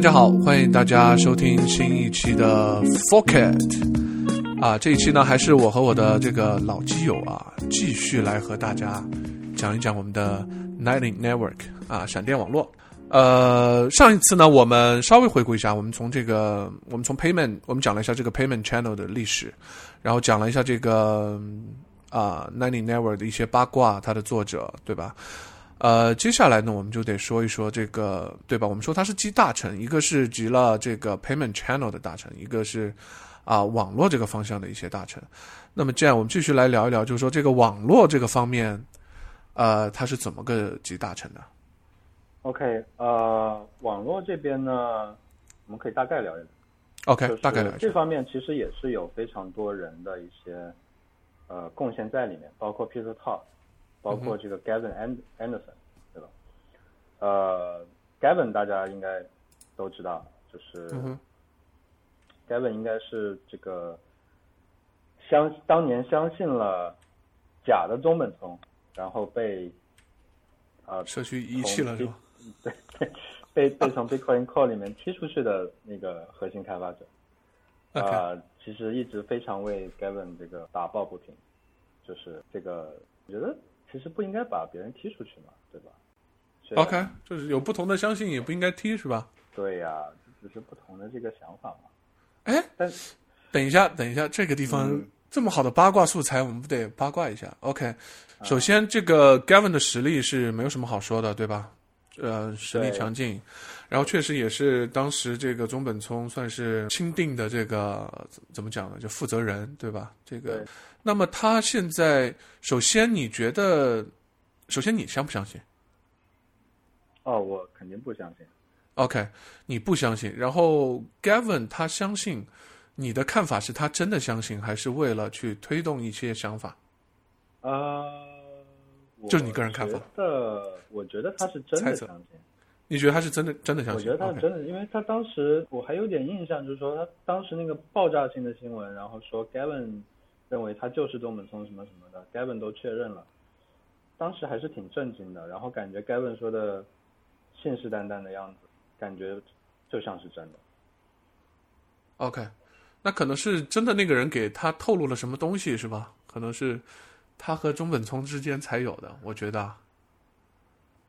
大家好，欢迎大家收听新一期的 Forket 啊，这一期呢还是我和我的这个老基友啊，继续来和大家讲一讲我们的 Lightning Network 啊，闪电网络。呃，上一次呢，我们稍微回顾一下，我们从这个，我们从 Payment，我们讲了一下这个 Payment Channel 的历史，然后讲了一下这个啊 Lightning Network 的一些八卦，它的作者对吧？呃，接下来呢，我们就得说一说这个，对吧？我们说它是集大成，一个是集了这个 payment channel 的大成，一个是啊网络这个方向的一些大成。那么这样，我们继续来聊一聊，就是说这个网络这个方面，呃，它是怎么个集大成的？OK，呃，网络这边呢，我们可以大概聊一聊。OK，大概聊。这方面其实也是有非常多人的一些呃贡献在里面，包括 Peter Talk。包括这个 Gavin Anderson，对吧？呃，Gavin 大家应该都知道，就是 Gavin 应该是这个相当年相信了假的中本聪，然后被啊社区遗弃了是吧？对对，被被从 Bitcoin Core 里面踢出去的那个核心开发者啊，其实一直非常为 Gavin 这个打抱不平，就是这个我觉得。其实不应该把别人踢出去嘛，对吧？OK，就是有不同的相信，也不应该踢，是吧？对呀，只是不同的这个想法嘛。哎，但等一下，等一下，这个地方这么好的八卦素材，我们不得八卦一下？OK，首先这个 Gavin 的实力是没有什么好说的，对吧？呃，实力强劲，然后确实也是当时这个中本聪算是钦定的这个怎么讲呢？就负责人，对吧？这个。那么他现在，首先你觉得，首先你相不相信？哦，我肯定不相信。OK，你不相信。然后 Gavin 他相信，你的看法是他真的相信，还是为了去推动一些想法？啊，就是你个人看法。的，我觉得他是真的相信。你觉得他是真的真的相信？我觉得他是真的，因为他当时我还有点印象，就是说他当时那个爆炸性的新闻，然后说 Gavin。认为他就是东本聪什么什么的，Gavin 都确认了，当时还是挺震惊的。然后感觉 Gavin 说的信誓旦旦的样子，感觉就像是真的。OK，那可能是真的那个人给他透露了什么东西是吧？可能是他和中本聪之间才有的，我觉得。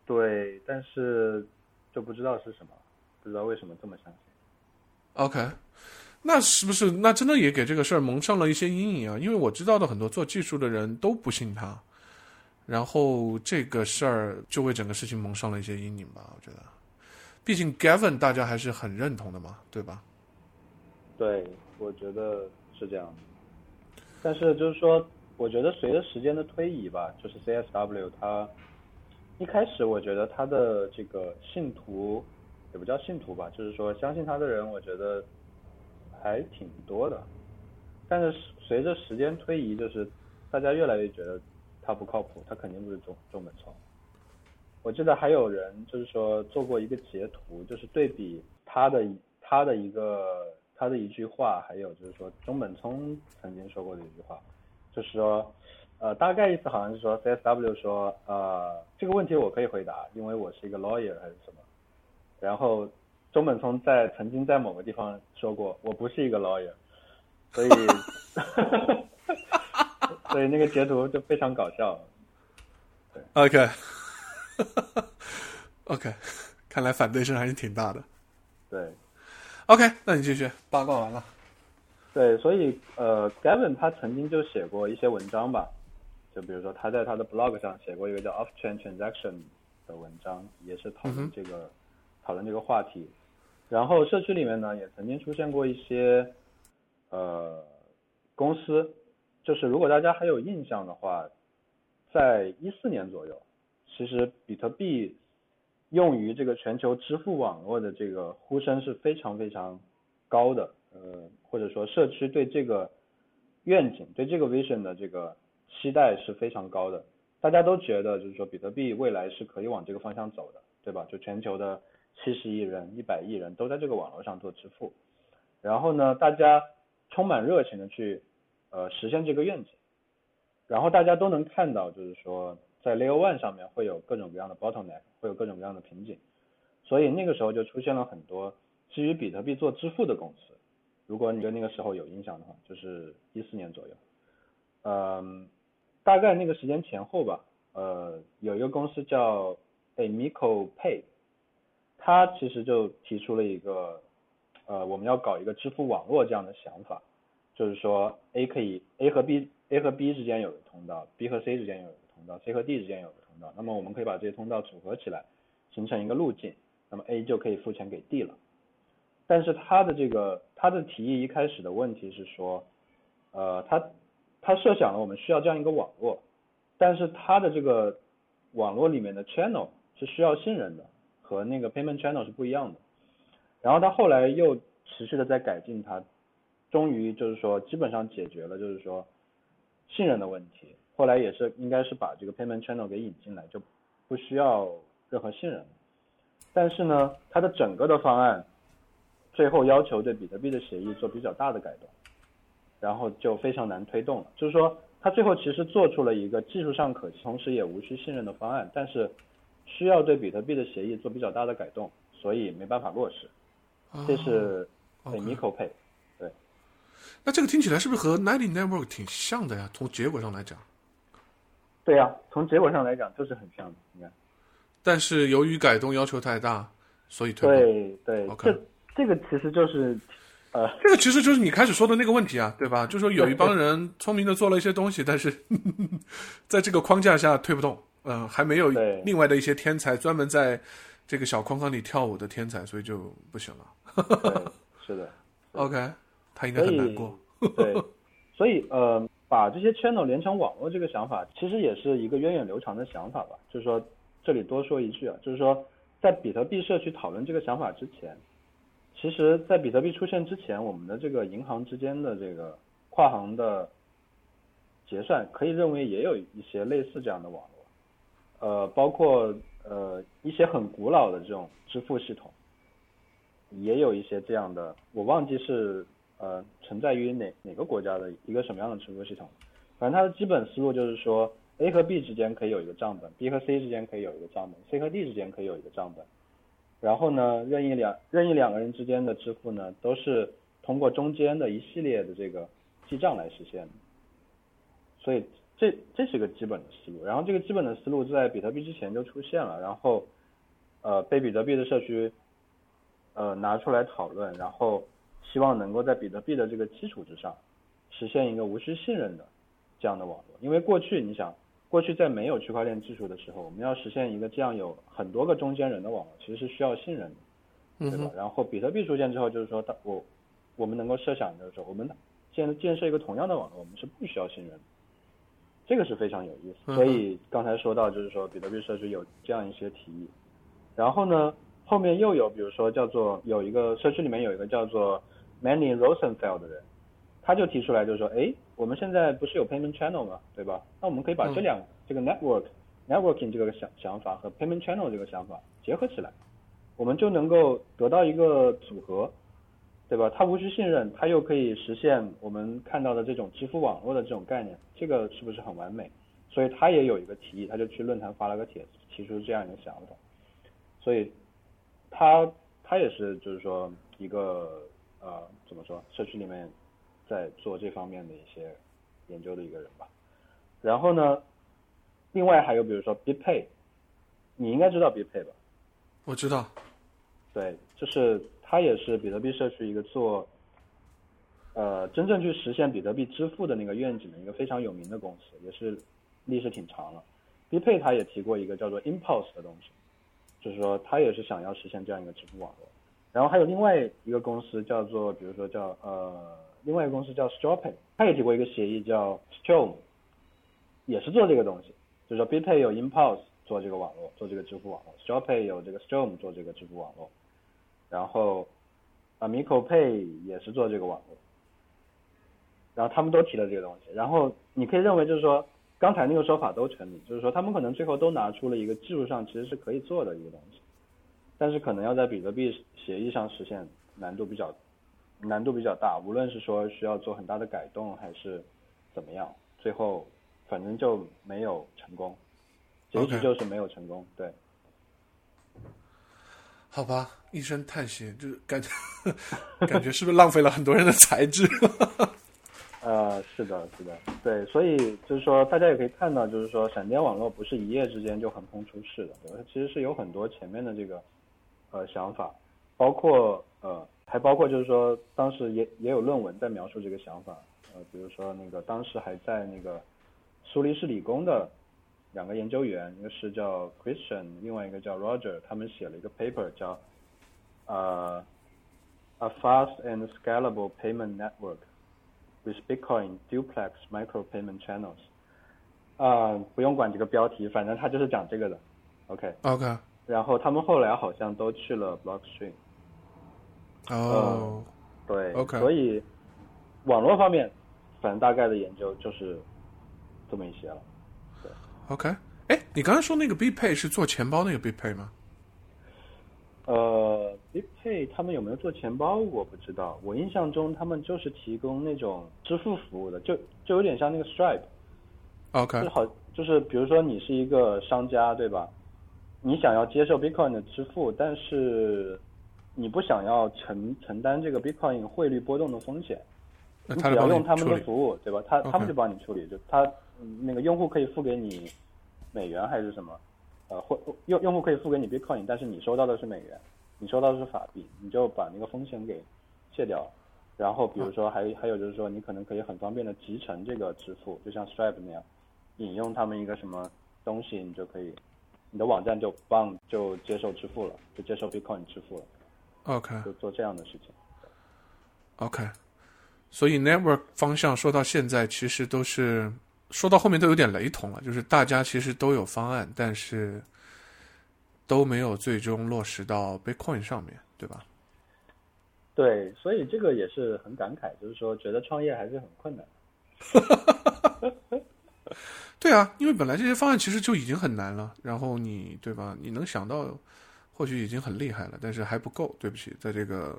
对，但是就不知道是什么，不知道为什么这么相信。OK。那是不是那真的也给这个事儿蒙上了一些阴影啊？因为我知道的很多做技术的人都不信他，然后这个事儿就为整个事情蒙上了一些阴影吧。我觉得，毕竟 Gavin 大家还是很认同的嘛，对吧？对，我觉得是这样。但是就是说，我觉得随着时间的推移吧，就是 CSW 他一开始我觉得他的这个信徒也不叫信徒吧，就是说相信他的人，我觉得。还挺多的，但是随着时间推移，就是大家越来越觉得他不靠谱，他肯定不是中中本聪。我记得还有人就是说做过一个截图，就是对比他的他的一个他的一句话，还有就是说中本聪曾经说过的一句话，就是说呃大概意思好像是说 CSW 说呃这个问题我可以回答，因为我是一个 lawyer 还是什么，然后。中本聪在曾经在某个地方说过：“我不是一个 lawyer。”所以，所以那个截图就非常搞笑。对，OK，OK，看来反对声还是挺大的。对，OK，那你继续八卦完了。对，所以呃，Gavin 他曾经就写过一些文章吧，就比如说他在他的 blog 上写过一个叫 Off Chain Transaction 的文章，也是讨论这个讨论这个话题。然后社区里面呢，也曾经出现过一些，呃，公司，就是如果大家还有印象的话，在一四年左右，其实比特币用于这个全球支付网络的这个呼声是非常非常高的，呃，或者说社区对这个愿景、对这个 vision 的这个期待是非常高的，大家都觉得就是说比特币未来是可以往这个方向走的，对吧？就全球的。七十亿人、一百亿人都在这个网络上做支付，然后呢，大家充满热情的去呃实现这个愿景，然后大家都能看到，就是说在 Layer One 上面会有各种各样的 bottleneck，会有各种各样的瓶颈，所以那个时候就出现了很多基于比特币做支付的公司。如果你对那个时候有印象的话，就是一四年左右，嗯，大概那个时间前后吧，呃，有一个公司叫 Amico Pay，它其实就提出了一个，呃，我们要搞一个支付网络这样的想法，就是说 A 可以 A 和 B，A 和 B 之间有个通道，B 和 C 之间有个通道，C 和 D 之间有个通道，那么我们可以把这些通道组合起来，形成一个路径，那么 A 就可以付钱给 D 了。但是他的这个他的提议一开始的问题是说，呃，他他设想了我们需要这样一个网络，但是他的这个网络里面的 channel 是需要信任的，和那个 payment channel 是不一样的。然后他后来又持续的在改进它，终于就是说基本上解决了就是说信任的问题。后来也是应该是把这个 payment channel 给引进来，就不需要任何信任。但是呢，它的整个的方案。最后要求对比特币的协议做比较大的改动，然后就非常难推动了。就是说，他最后其实做出了一个技术上可行，同时也无需信任的方案，但是需要对比特币的协议做比较大的改动，所以没办法落实。这是 Pay。对。那这个听起来是不是和 Ninety Network 挺像的呀？从结果上来讲。对呀，从结果上来讲就是很像的，你看。但是由于改动要求太大，所以推对对。OK。这个其实就是，呃，这个其实就是你开始说的那个问题啊，对吧？就是说有一帮人聪明的做了一些东西，但是 在这个框架下推不动，嗯，还没有另外的一些天才专门在这个小框框里跳舞的天才，所以就不行了。是的，OK，他应该很难过。对，所以呃，把这些 channel 连成网络这个想法，其实也是一个源远流长的想法吧。就是说，这里多说一句啊，就是说，在比特币社区讨论这个想法之前。其实，在比特币出现之前，我们的这个银行之间的这个跨行的结算，可以认为也有一些类似这样的网络，呃，包括呃一些很古老的这种支付系统，也有一些这样的，我忘记是呃存在于哪哪个国家的一个什么样的支付系统，反正它的基本思路就是说，A 和 B 之间可以有一个账本，B 和 C 之间可以有一个账本，C 和 D 之间可以有一个账本。然后呢，任意两任意两个人之间的支付呢，都是通过中间的一系列的这个记账来实现的。所以这这是个基本的思路。然后这个基本的思路在比特币之前就出现了，然后呃被比特币的社区呃拿出来讨论，然后希望能够在比特币的这个基础之上实现一个无需信任的这样的网络。因为过去你想。过去在没有区块链技术的时候，我们要实现一个这样有很多个中间人的网络，其实是需要信任的，对吧？然后比特币出现之后，就是说，当我我们能够设想就是说，我们建建设一个同样的网络，我们是不需要信任的，这个是非常有意思。所以刚才说到，就是说比特币社区有这样一些提议，然后呢，后面又有比如说叫做有一个社区里面有一个叫做 Manny Rosenfeld 的人。他就提出来，就是说，哎，我们现在不是有 payment channel 吗？对吧？那我们可以把这两这个 network networking 这个想想法和 payment channel 这个想法结合起来，我们就能够得到一个组合，对吧？它无需信任，它又可以实现我们看到的这种支付网络的这种概念，这个是不是很完美？所以他也有一个提议，他就去论坛发了个帖子，提出这样一个想法。所以他他也是就是说一个呃怎么说社区里面。在做这方面的一些研究的一个人吧，然后呢，另外还有比如说 BitPay，你应该知道 BitPay 吧？我知道。对，就是它也是比特币社区一个做，呃，真正去实现比特币支付的那个愿景的一个非常有名的公司，也是历史挺长了。BitPay 它也提过一个叫做 Impulse 的东西，就是说它也是想要实现这样一个支付网络。然后还有另外一个公司叫做，比如说叫呃。另外一个公司叫 Strawpay，他也提过一个协议叫 Storm，也是做这个东西，就是说 BPay 有 Impulse 做这个网络，做这个支付网络，Strawpay 有这个 Storm 做这个支付网络，然后 Amico Pay 也是做这个网络，然后他们都提了这个东西，然后你可以认为就是说刚才那个说法都成立，就是说他们可能最后都拿出了一个技术上其实是可以做的一个东西，但是可能要在比特币协议上实现难度比较。难度比较大，无论是说需要做很大的改动，还是怎么样，最后反正就没有成功，结局就是没有成功。对。好吧，一声叹息，就是感觉感觉是不是浪费了很多人的才智？呃，是的，是的，对，所以就是说，大家也可以看到，就是说，闪电网络不是一夜之间就横空出世的，对吧？它其实是有很多前面的这个呃想法，包括呃，还包括就是说，当时也也有论文在描述这个想法，呃，比如说那个当时还在那个苏黎世理工的两个研究员，一个是叫 Christian，另外一个叫 Roger，他们写了一个 paper 叫呃 A fast and scalable payment network。with Bitcoin duplex micro payment channels，啊、不用管这个标题，反正他就是讲这个的，OK。OK，然后他们后来好像都去了 Blockstream，哦，对 OK 所以网络方面，反正大概的研究就是这么一些了。对 OK，哎，你刚才说那个 BitPay 是做钱包那个 BitPay 吗？呃，BitPay 他们有没有做钱包我不知道，我印象中他们就是提供那种支付服务的，就就有点像那个 Stripe。OK，就好，就是比如说你是一个商家，对吧？你想要接受 Bitcoin 的支付，但是你不想要承承担这个 Bitcoin 汇率波动的风险，你只要用他们。的服务，对吧？他他们就帮你处理，就他嗯那个用户可以付给你美元还是什么，呃，或用用户可以付给你 Bitcoin，但是你收到的是美元，你收到的是法币，你就把那个风险给卸掉。然后比如说还还有就是说，你可能可以很方便的集成这个支付，就像 Stripe 那样，引用他们一个什么东西，你就可以，你的网站就帮就接受支付了，就接受 Bitcoin 支付了，OK 就做这样的事情。OK，所以 network 方向说到现在，其实都是说到后面都有点雷同了，就是大家其实都有方案，但是都没有最终落实到 Bitcoin 上面，对吧？对，所以这个也是很感慨，就是说觉得创业还是很困难。对啊，因为本来这些方案其实就已经很难了，然后你对吧？你能想到，或许已经很厉害了，但是还不够。对不起，在这个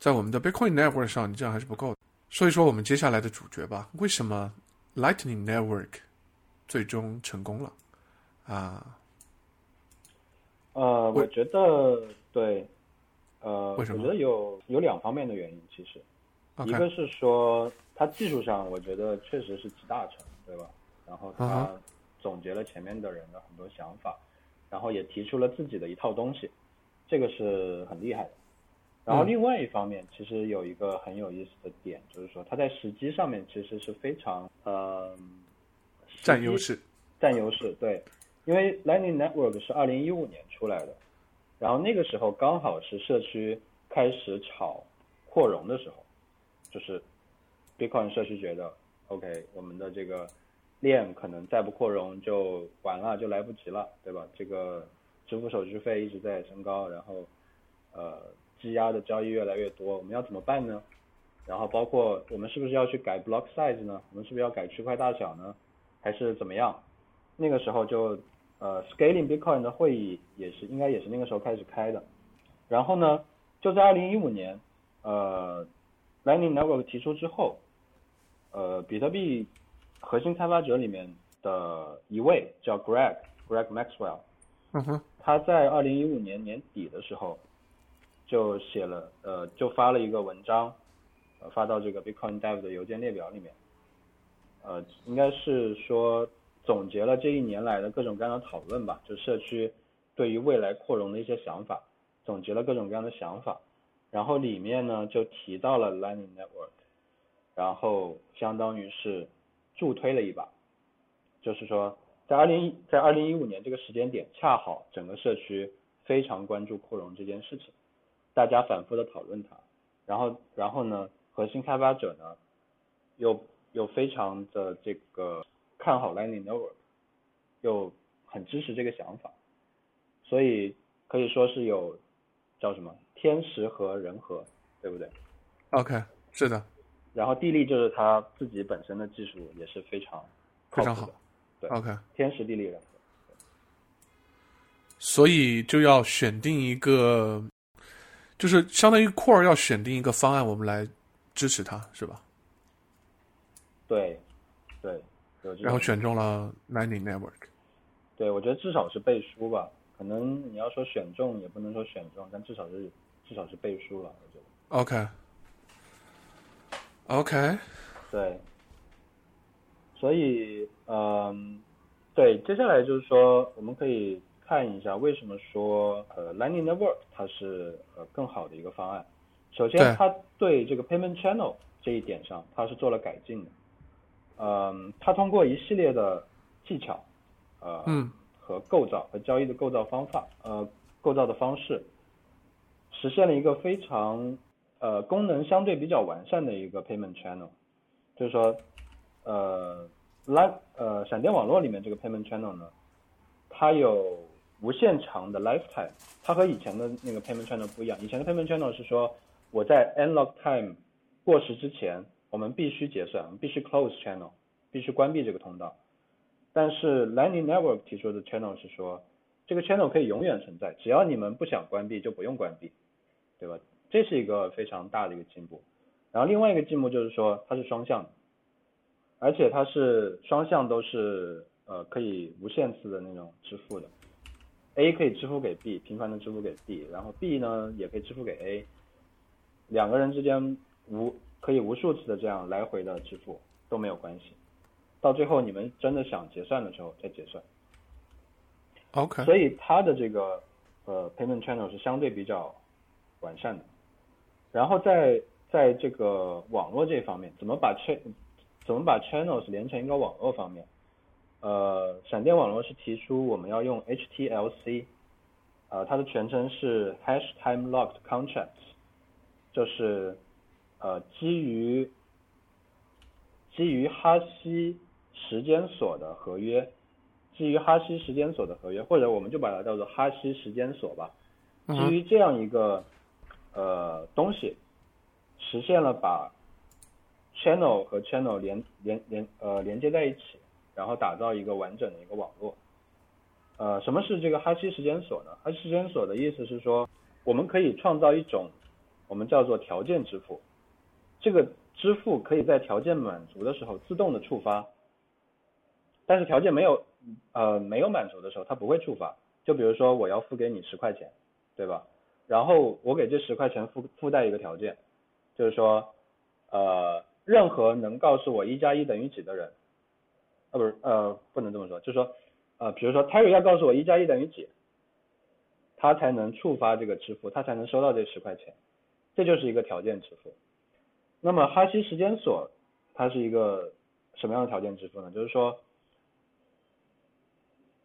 在我们的 Bitcoin Network 上，你这样还是不够的。所以说，我们接下来的主角吧，为什么 Lightning Network 最终成功了啊？呃，我觉得对，呃，为什么我觉得有有两方面的原因，其实一个是说它技术上，我觉得确实是集大成，对吧？然后嗯它总结了前面的人的很多想法，然后也提出了自己的一套东西，这个是很厉害的。然后嗯另外一方面，其实有一个很有意思的点，就是说它在时机上面其实是非常呃占优势。占优势，对，因为 Lightning Network 是二零一五年出来的，然后那个时候刚好是社区开始炒扩容的时候，就是 Bitcoin 社区觉得 OK，我们的这个链可能再不扩容就完了，就来不及了，对吧？这个支付手续费一直在升高，然后呃积压的交易越来越多，我们要怎么办呢？然后包括我们是不是要去改 block size 呢？我们是不是要改区块大小呢？还是怎么样？那个时候就呃 scaling Bitcoin 的会议也是应该也是那个时候开始开的。然后呢，就在二零一五年，呃 Lightning Network 提出之后，呃比特币核心开发者里面的一位叫 Greg Greg Maxwell，嗯哼，他在二零一五年年底的时候就写了呃就发了一个文章，呃发到这个 Bitcoin Dev 的邮件列表里面，呃应该是说总结了这一年来的各种各样的讨论吧，就社区对于未来扩容的一些想法，总结了各种各样的想法，然后里面呢就提到了 Lightning Network，然后相当于是助推了一把，就是说在二零一在二零一五年这个时间点，恰好整个社区非常关注扩容这件事情，大家反复的讨论它，然后然后呢，核心开发者呢又又非常的这个看好 Lightning Network，又很支持这个想法，所以可以说是有叫什么天时和人和，对不对？OK，是的，然后地利就是他自己本身的技术也是非常非常好的。对 OK，天时地利人和。所以就要选定一个，就是相当于 Core 要选定一个方案，我们来支持它，是吧？对，对，然后选中了 Lightning Network。对，我觉得至少是背书吧。可能你要说选中也不能说选中，但至少是至少是背书了，我觉得。OK OK，对，所以嗯，对，接下来就是说，我们可以看一下为什么说呃 Lightning Network 它是呃更好的一个方案。首先，它对这个 payment channel 这一点上，它是做了改进的。嗯，它通过一系列的技巧，呃，嗯和构造和交易的构造方法，呃，构造的方式，实现了一个非常呃功能相对比较完善的一个 payment channel。就是说，呃，来呃闪电网络里面这个 payment channel 呢，它有无限长的 lifetime，它和以前的那个 payment channel 不一样。以前的 payment channel 是说我在 end lock time 过时之前，我们必须结算，必须 close channel，必须关闭这个通道。但是 Lightning Network 提出的 channel 是说，这个 channel 可以永远存在，只要你们不想关闭就不用关闭，对吧？这是一个非常大的一个进步。然后另外一个进步就是说它是双向的，而且它是双向都是呃可以无限次的那种支付的，A 可以支付给 B，频繁的支付给 B，然后 B 呢也可以支付给 A，两个人之间无可以无数次的这样来回的支付都没有关系，到最后你们真的想结算的时候再结算。OK，所以它的这个呃 payment channel 是相对比较完善的。然后在在这个网络这方面，怎么把 ch 怎么把 channels 连成一个网络方面，呃，闪电网络是提出我们要用 HTLC，呃，它的全称是 Hash Time Locked Contracts，就是呃基于基于哈希时间锁的合约，基于哈希时间锁的合约，或者我们就把它叫做哈希时间锁吧。基于这样一个呃东西，实现了把 channel 和 channel 连连连呃连接在一起，然后打造一个完整的一个网络。呃，什么是这个哈希时间锁呢？哈希时间锁的意思是说，我们可以创造一种我们叫做条件支付，这个支付可以在条件满足的时候自动的触发，但是条件没有呃没有满足的时候，它不会触发。就比如说我要付给你十块钱，对吧？然后我给这十块钱附附带一个条件，就是说，呃，任何能告诉我一加一等于几的人，呃，不是，呃，不能这么说，就是说，呃，比如说 Terry 要告诉我一加一等于几，他才能触发这个支付，他才能收到这十块钱，这就是一个条件支付。那么哈希时间锁它是一个什么样的条件支付呢？就是说，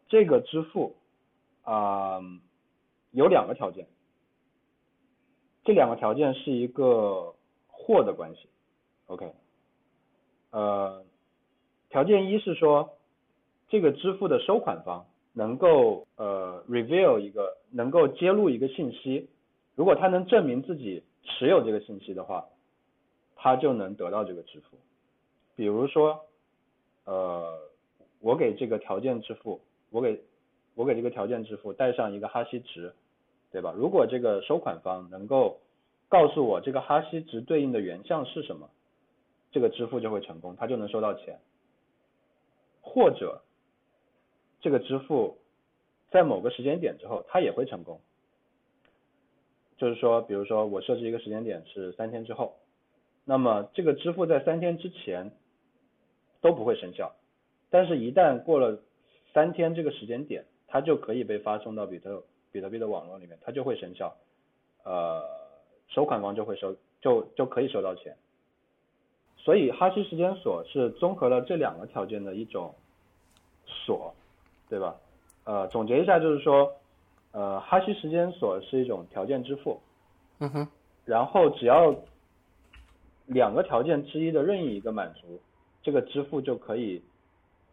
这个支付啊、有两个条件，这两个条件是一个或的关系，OK，呃，条件一是说这个支付的收款方能够呃 reveal 一个能够揭露一个信息，如果他能证明自己持有这个信息的话，他就能得到这个支付。比如说，呃，我给这个条件支付，我给我给这个条件支付带上一个哈希值，对吧？如果这个收款方能够告诉我这个哈希值对应的原项是什么，这个支付就会成功，他就能收到钱。或者，这个支付在某个时间点之后，它也会成功。就是说，比如说我设置一个时间点是三天之后，那么这个支付在三天之前都不会生效，但是一旦过了三天这个时间点，它就可以被发送到比特比特币的网络里面，它就会生效，呃，收款方就会收就就可以收到钱。所以哈希时间锁是综合了这两个条件的一种锁，对吧？呃，总结一下就是说，呃，哈希时间锁是一种条件支付，嗯哼，然后只要两个条件之一的任意一个满足，这个支付就可以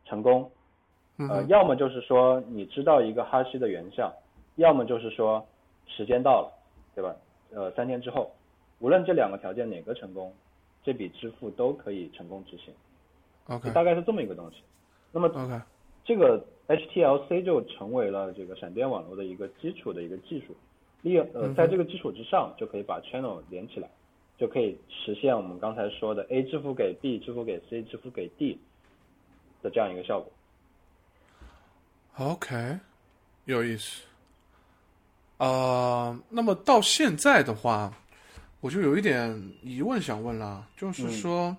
成功。呃，要么就是说你知道一个哈希的原项，要么就是说时间到了，对吧？呃，三天之后，无论这两个条件哪个成功，这笔支付都可以成功执行，OK 大概是这么一个东西。那么 OK，这个 HTLC 就成为了这个闪电网络的一个基础的一个技术，利用呃，在这个基础之上，就可以把 channel 连起来，就可以实现我们刚才说的 A 支付给 B，支付给 C，支付给 D 的这样一个效果。OK，有意思。呃，那么到现在的话，我就有一点疑问想问了，就是说，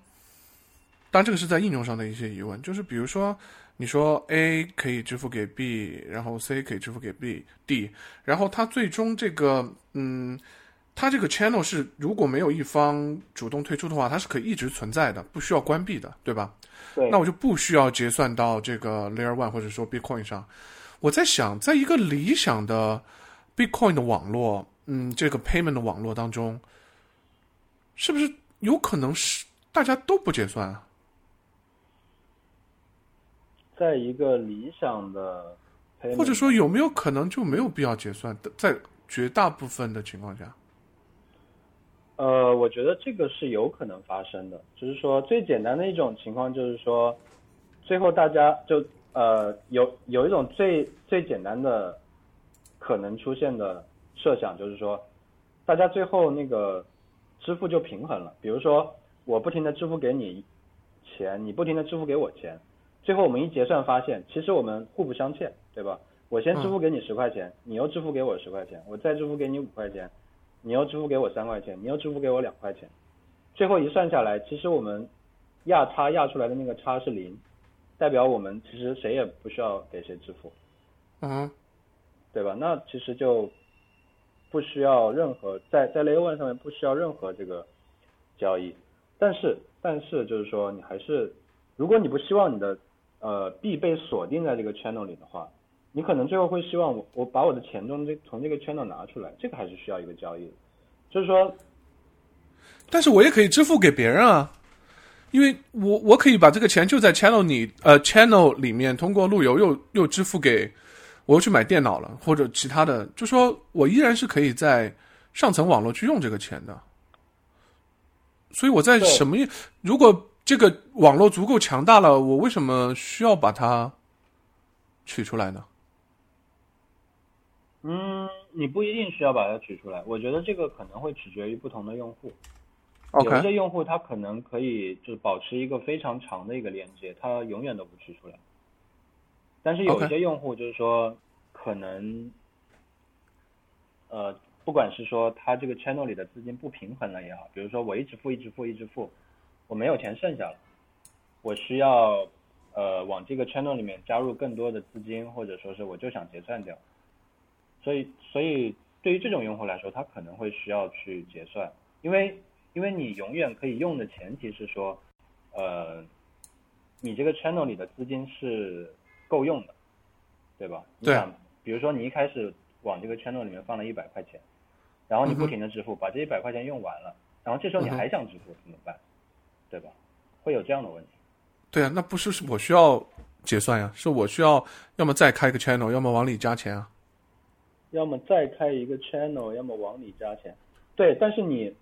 当然这个是在应用上的一些疑问，就是比如说，你说 A 可以支付给 B，然后 C 可以支付给 B、D，然后它最终这个，嗯，它这个 channel 是如果没有一方主动退出的话，它是可以一直存在的，不需要关闭的，对吧？对。那我就不需要结算到这个 Layer One 或者说 Bitcoin 上。我在想，在一个理想的 Bitcoin 的网络，嗯，这个 payment 的网络当中，是不是有可能是大家都不结算啊？在一个理想的，或者说有没有可能就没有必要结算的？在绝大部分的情况下，呃，我觉得这个是有可能发生的。就是说，最简单的一种情况就是说，最后大家就。呃，有有一种最最简单的可能出现的设想，就是说，大家最后那个支付就平衡了。比如说，我不停的支付给你钱，你不停的支付给我钱，最后我们一结算发现，其实我们互不相欠，对吧？我先支付给你十块钱，你又支付给我十块钱，我再支付给你五块钱，你又支付给我三块钱，你又支付给我两块钱，最后一算下来，其实我们压差压出来的那个差是零。代表我们其实谁也不需要给谁支付，嗯，对吧？那其实就不需要任何在在 Layer One 上面不需要任何这个交易，但是但是就是说你还是，如果你不希望你的呃币被锁定在这个 channel 里的话，你可能最后会希望我我把我的钱从这从这个 channel 拿出来，这个还是需要一个交易的，就是说，但是我也可以支付给别人啊。因为我我可以把这个钱就在 channel 里呃 channel 里面通过路由又又支付给我又去买电脑了或者其他的，就说我依然是可以在上层网络去用这个钱的。所以我在什么？如果这个网络足够强大了，我为什么需要把它取出来呢？嗯，你不一定需要把它取出来。我觉得这个可能会取决于不同的用户。有一些用户他可能可以就是保持一个非常长的一个连接，他永远都不取出来。但是有一些用户就是说，可能，呃，不管是说他这个 channel 里的资金不平衡了也好，比如说我一直付一直付一直付，我没有钱剩下了，我需要呃往这个 channel 里面加入更多的资金，或者说是我就想结算掉。所以所以对于这种用户来说，他可能会需要去结算，因为。因为你永远可以用的前提是说，呃，你这个 channel 里的资金是够用的，对吧？对。比如说你一开始往这个 channel 里面放了一百块钱，然后你不停的支付，把这一百块钱用完了，然后这时候你还想支付怎么办？对吧？会有这样的问题。对啊，那不是是我需要结算呀？是我需要要么再开个 channel，要么往里加钱啊？要么再开一个 channel，要么往里加钱。对，但是你。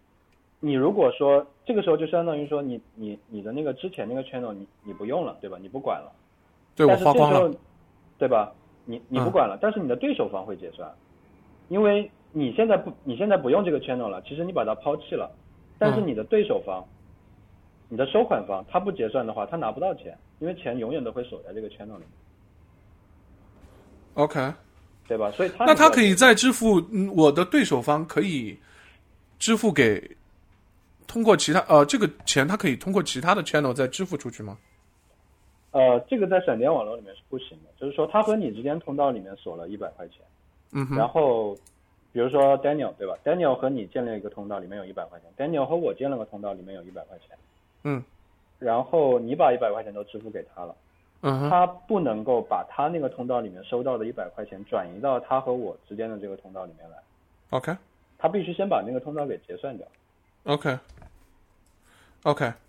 你如果说这个时候就相当于说你你你的那个之前那个 channel 你你不用了对吧？你不管了，对我花光了，对吧？你你不管了，但是你的对手方会结算，因为你现在不你现在不用这个 channel 了，其实你把它抛弃了，但是你的对手方，你的收款方他不结算的话，他拿不到钱，因为钱永远都会锁在这个 channel 里。OK，对吧？所以他那他可以再支付，嗯，我的对手方可以支付给。通过其他呃，这个钱他可以通过其他的 channel 再支付出去吗？呃，这个在闪电网络里面是不行的，就是说他和你之间通道里面锁了一百块钱，嗯，然后比如说 Daniel 对吧？Daniel 和你建立一个通道，里面有一百块钱；Daniel 和我建了个通道，里面有一百块钱，嗯，然后你把一百块钱都支付给他了，嗯，他不能够把他那个通道里面收到的一百块钱转移到他和我之间的这个通道里面来，OK，他必须先把那个通道给结算掉。OK，OK，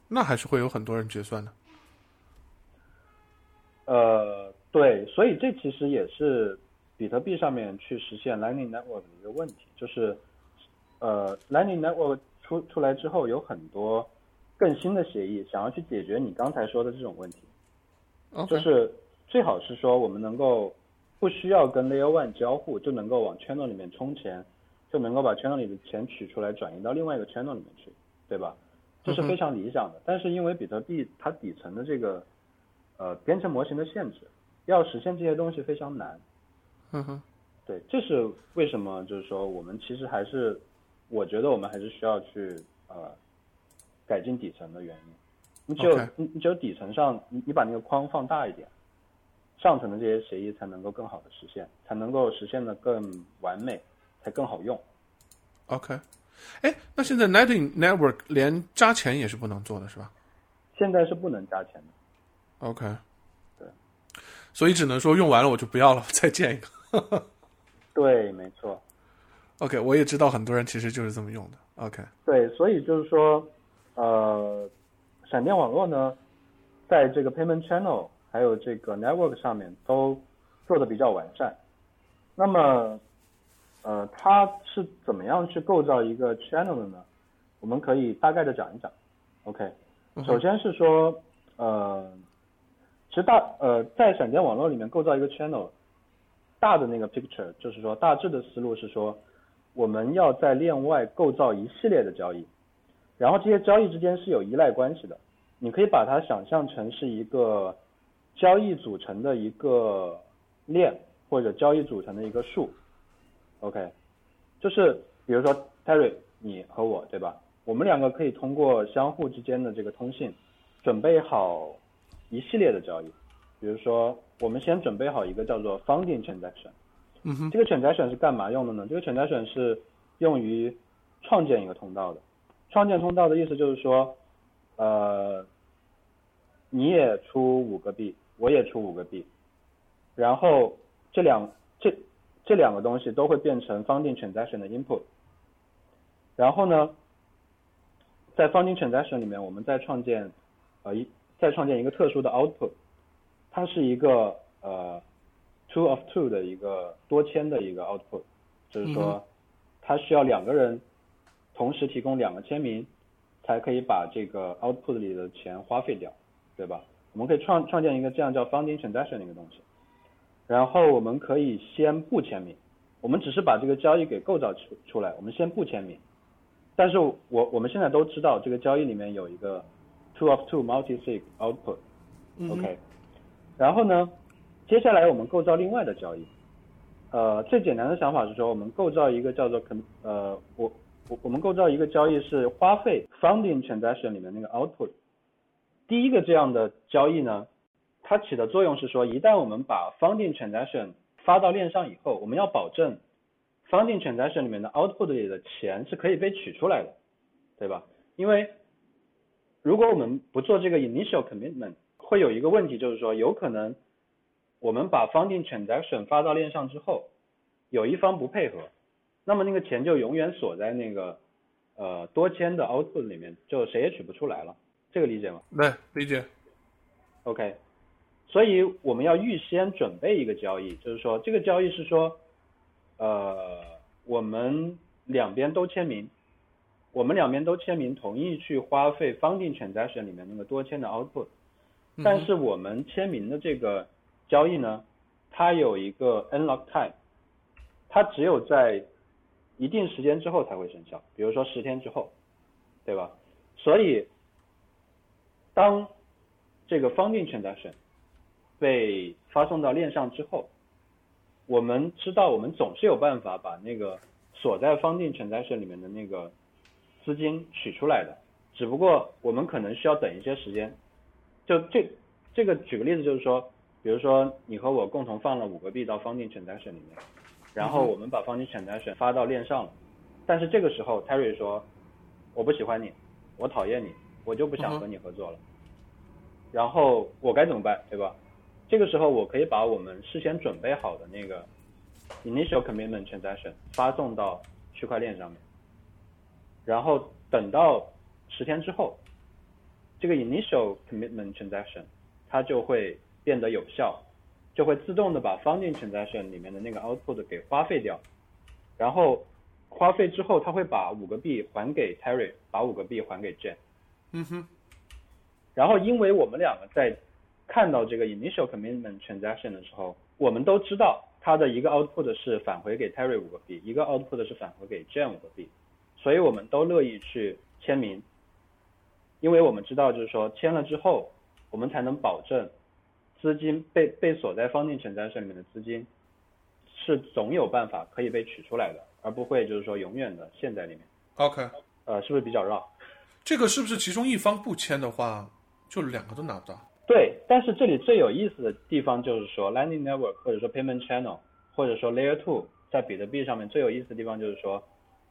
那还是会有很多人结算的。呃，对，所以这其实也是比特币上面去实现 Lightning Network 的一个问题，就是呃，Lightning Network 出出来之后，有很多更新的协议想要去解决你刚才说的这种问题。就是最好是说我们能够不需要跟 Layer One 交互，就能够往 Channel 里面充钱。就能够把 channel 里的钱取出来，转移到另外一个 channel 里面去，对吧？这是非常理想的。但是因为比特币它底层的这个呃编程模型的限制，要实现这些东西非常难。嗯哼。对，这是为什么？就是说，我们其实还是，我觉得我们还是需要去呃改进底层的原因。你只有你你只有底层上，你你把那个框放大一点，上层的这些协议才能够更好的实现，才能够实现的更完美，才更好用。OK，哎，那现在 Lightning Network 连加钱也是不能做的，是吧现在是不能加钱的。？OK，对，所以只能说用完了我就不要了，再建一个。对，没错。OK，我也知道很多人其实就是这么用的。OK，对，所以就是说，呃，闪电网络呢，在这个 payment channel 还有这个 network 上面都做的比较完善。那么，呃，它是怎么样去构造一个 channel 的呢？我们可以大概的讲一讲。OK，首先是说，呃，其实大呃在闪电网络里面构造一个 channel，大的那个 picture 就是说大致的思路是说，我们要在链外构造一系列的交易，然后这些交易之间是有依赖关系的。你可以把它想象成是一个交易组成的一个链，或者交易组成的一个树。OK，就是比如说 Terry 你和我对吧？我们两个可以通过相互之间的这个通信，准备好一系列的交易。比如说，我们先准备好一个叫做 founding transaction。嗯哼，这个 transaction 是干嘛用的呢？这个 transaction 是用于创建一个通道的。创建通道的意思就是说，呃，你也出五个币，我也出五个币，然后这两这这两个东西都会变成 founding transaction 的 input。然后呢，在 founding transaction 里面，我们再创建呃一再创建一个特殊的 output，它是一个呃 two of two 的一个多签的一个 output，就是说它需要两个人同时提供两个签名，才可以把这个 output 里的钱花费掉，对吧？我们可以创创建一个这样叫 founding transaction 的一个东西，然后我们可以先不签名，我们只是把这个交易给构造出出来，我们先不签名，但是我我们现在都知道这个交易里面有一个 two of two multi-sig output。OK，然后呢，接下来我们构造另外的交易。呃，最简单的想法是说，我们构造一个叫做呃，我我我们构造一个交易是花费 founding transaction 里面那个 output。第一个这样的交易呢，它起的作用是说，一旦我们把 founding transaction 发到链上以后，我们要保证 founding transaction 里面的 output 里的钱是可以被取出来的，对吧？因为如果我们不做这个 initial commitment，会有一个问题，就是说有可能我们把 founding transaction 发到链上之后，有一方不配合，那么那个钱就永远锁在那个呃多签的 output 里面，就谁也取不出来了，这个理解吗对，理解。？OK，所以我们要预先准备一个交易，就是说这个交易是说，呃，我们两边都签名，我们两边都签名同意去花费 founding transaction 里面那个多签的 output，但是我们签名的这个交易呢，它有一个 unlock time，它只有在一定时间之后才会生效，比如说十天之后，对吧？所以当这个 founding transaction 被发送到链上之后，我们知道我们总是有办法把那个锁在 founding transaction 里面的那个资金取出来的，只不过我们可能需要等一些时间。就这这个举个例子，就是说，比如说你和我共同放了五个币到 founding transaction 里面，然后我们把 founding transaction 发到链上了，但是这个时候 Terry 说我不喜欢你，我讨厌你，我就不想和你合作了。然后我该怎么办，对吧？这个时候我可以把我们事先准备好的那个 initial commitment transaction 发送到区块链上面，然后等到十天之后，这个 initial commitment transaction 它就会变得有效，就会自动的把 founding transaction 里面的那个 output 给花费掉，然后花费之后，它会把五个币还给 Terry，把五个币还给 Jane。嗯哼，然后因为我们两个在看到这个 initial commitment transaction 的时候，我们都知道它的一个 output 是返回给 Terry 五个币，一个 output 是返回给 Jane 五个币，所以我们都乐意去签名，因为我们知道就是说签了之后，我们才能保证资金被被锁在 founding transaction 里面的资金是总有办法可以被取出来的，而不会就是说永远的陷在里面。OK，呃，是不是比较绕？这个是不是其中一方不签的话，就两个都拿不到？对，但是这里最有意思的地方就是说，Lightning Network 或者说 Payment Channel 或者说 Layer Two 在比特币上面最有意思的地方就是说，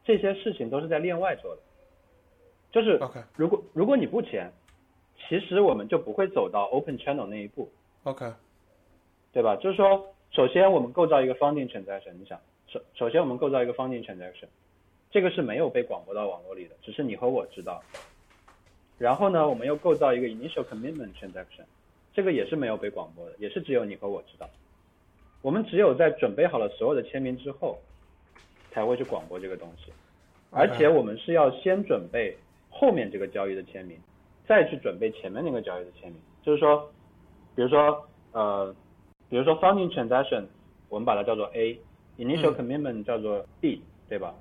这些事情都是在链外做的。就是 OK 如果如果你不签，其实我们就不会走到 Open Channel 那一步，OK，对吧？就是说，首先我们构造一个 funding transaction，你想，首首先我们构造一个 funding transaction，这个是没有被广播到网络里的，只是你和我知道。然后呢，我们又构造一个 initial commitment transaction，这个也是没有被广播的，也是只有你和我知道。我们只有在准备好了所有的签名之后，才会去广播这个东西。而且我们是要先准备后面这个交易的签名，再去准备前面那个交易的签名。就是说，比如说呃，比如说 funding transaction，我们把它叫做 A，initial commitment 叫做 B，、对吧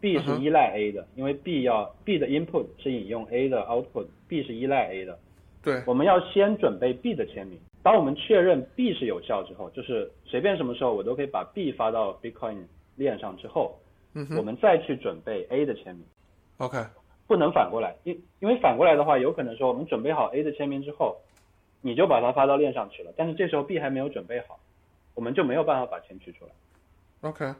？B 是依赖 A 的，因为 B 要 B 的 input 是引用 A 的 output，B 是依赖 A 的。对，我们要先准备 B 的签名。当我们确认 B 是有效之后，就是随便什么时候我都可以把 B 发到 Bitcoin 链上之后，嗯我们再去准备 A 的签名。，OK，不能反过来，因因为反过来的话，有可能说我们准备好 A 的签名之后，你就把它发到链上去了，但是这时候 B 还没有准备好，我们就没有办法把钱取出来。OK，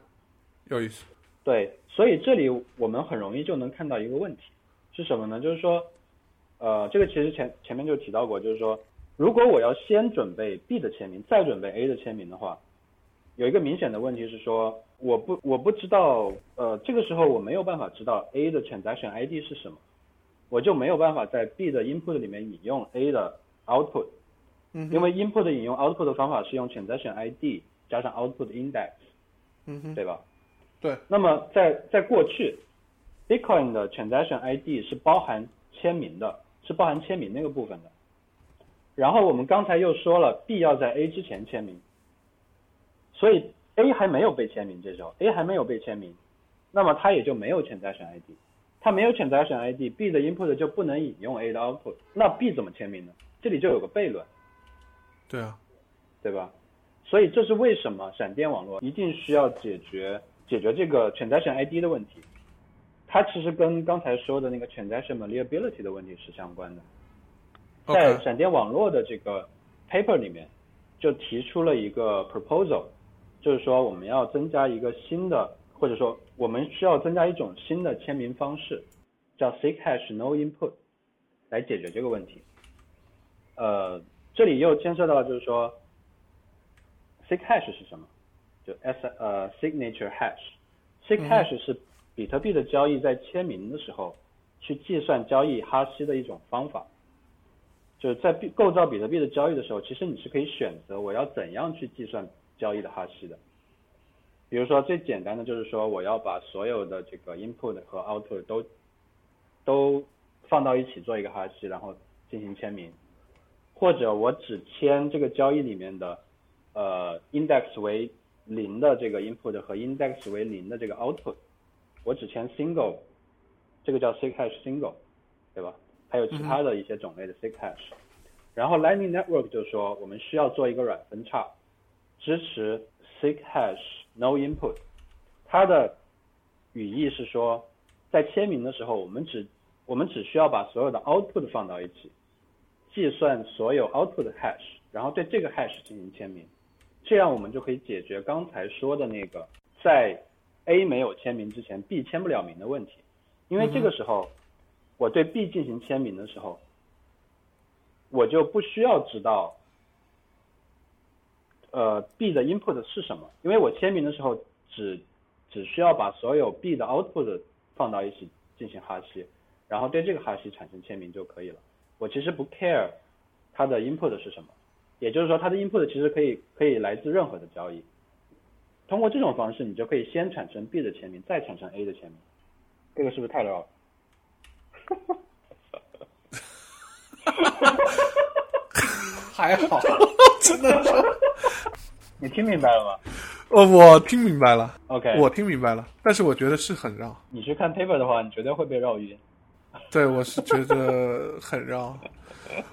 有意思。对，所以这里我们很容易就能看到一个问题是什么呢？就是说，呃，这个其实前前面就提到过，就是说，如果我要先准备 B 的签名，再准备 A 的签名的话，有一个明显的问题是说，我不我不知道，呃，这个时候我没有办法知道 A 的 transaction ID 是什么，我就没有办法在 B 的 input 里面引用 A 的 output，嗯因为 input 引用 output 的方法是用 transaction ID 加上 output index，嗯哼，对吧？对，那么在在过去，Bitcoin 的 transaction ID 是包含签名的，是包含签名那个部分的。然后我们刚才又说了，B 要在 A 之前签名，所以 A 还没有被签名，这时候 A 还没有被签名，那么它也就没有 transaction ID，它没有 transaction ID，B 的 input 就不能引用 A 的 output，那 B 怎么签名呢？这里就有个悖论。对啊，对吧？所以这是为什么闪电网络一定需要解决解决这个 transaction ID 的问题。它其实跟刚才说的那个 transaction malleability 的问题是相关的。在闪电网络的这个 paper 里面，就提出了一个 proposal，就是说我们要增加一个新的，或者说我们需要增加一种新的签名方式，叫 seek hash no input，来解决这个问题。呃，这里又牵涉到就是说，seek hash 是什么？就 s 呃 signature hash，seek 嗯 hash 是比特币的交易在签名的时候去计算交易哈希的一种方法。就是在币构造比特币的交易的时候，其实你是可以选择我要怎样去计算交易的哈希的。比如说最简单的就是说，我要把所有的这个 input 和 output 都都放到一起做一个哈希，然后进行签名，或者我只签这个交易里面的呃 index 为零的这个 input 和 index 为零的这个 output，我只签 single，这个叫 seek hash single，对吧？还有其他的一些种类的 seek hash。然后 Lightning Network 就说我们需要做一个软分叉，支持 seek hash no input。它的语义是说，在签名的时候，我们只我们只需要把所有的 output 放到一起，计算所有 output hash，然后对这个 hash 进行签名，这样我们就可以解决刚才说的那个在 A 没有签名之前 B 签不了名的问题，因为这个时候我对 B 进行签名的时候，我就不需要知道呃 B 的 input 是什么，因为我签名的时候只只需要把所有 B 的 output 放到一起进行哈希，然后对这个哈希产生签名就可以了。我其实不 care 它的 input 是什么，也就是说它的 input 其实可以可以来自任何的交易。通过这种方式，你就可以先产生 B 的签名，再产生 A 的签名。这个是不是太绕了？哈哈哈还好，真的是。你听明白了吗呃，我听明白了，？OK，我听明白了，但是我觉得是很绕。你去看 paper 的话，你绝对会被绕晕。对，我是觉得很绕，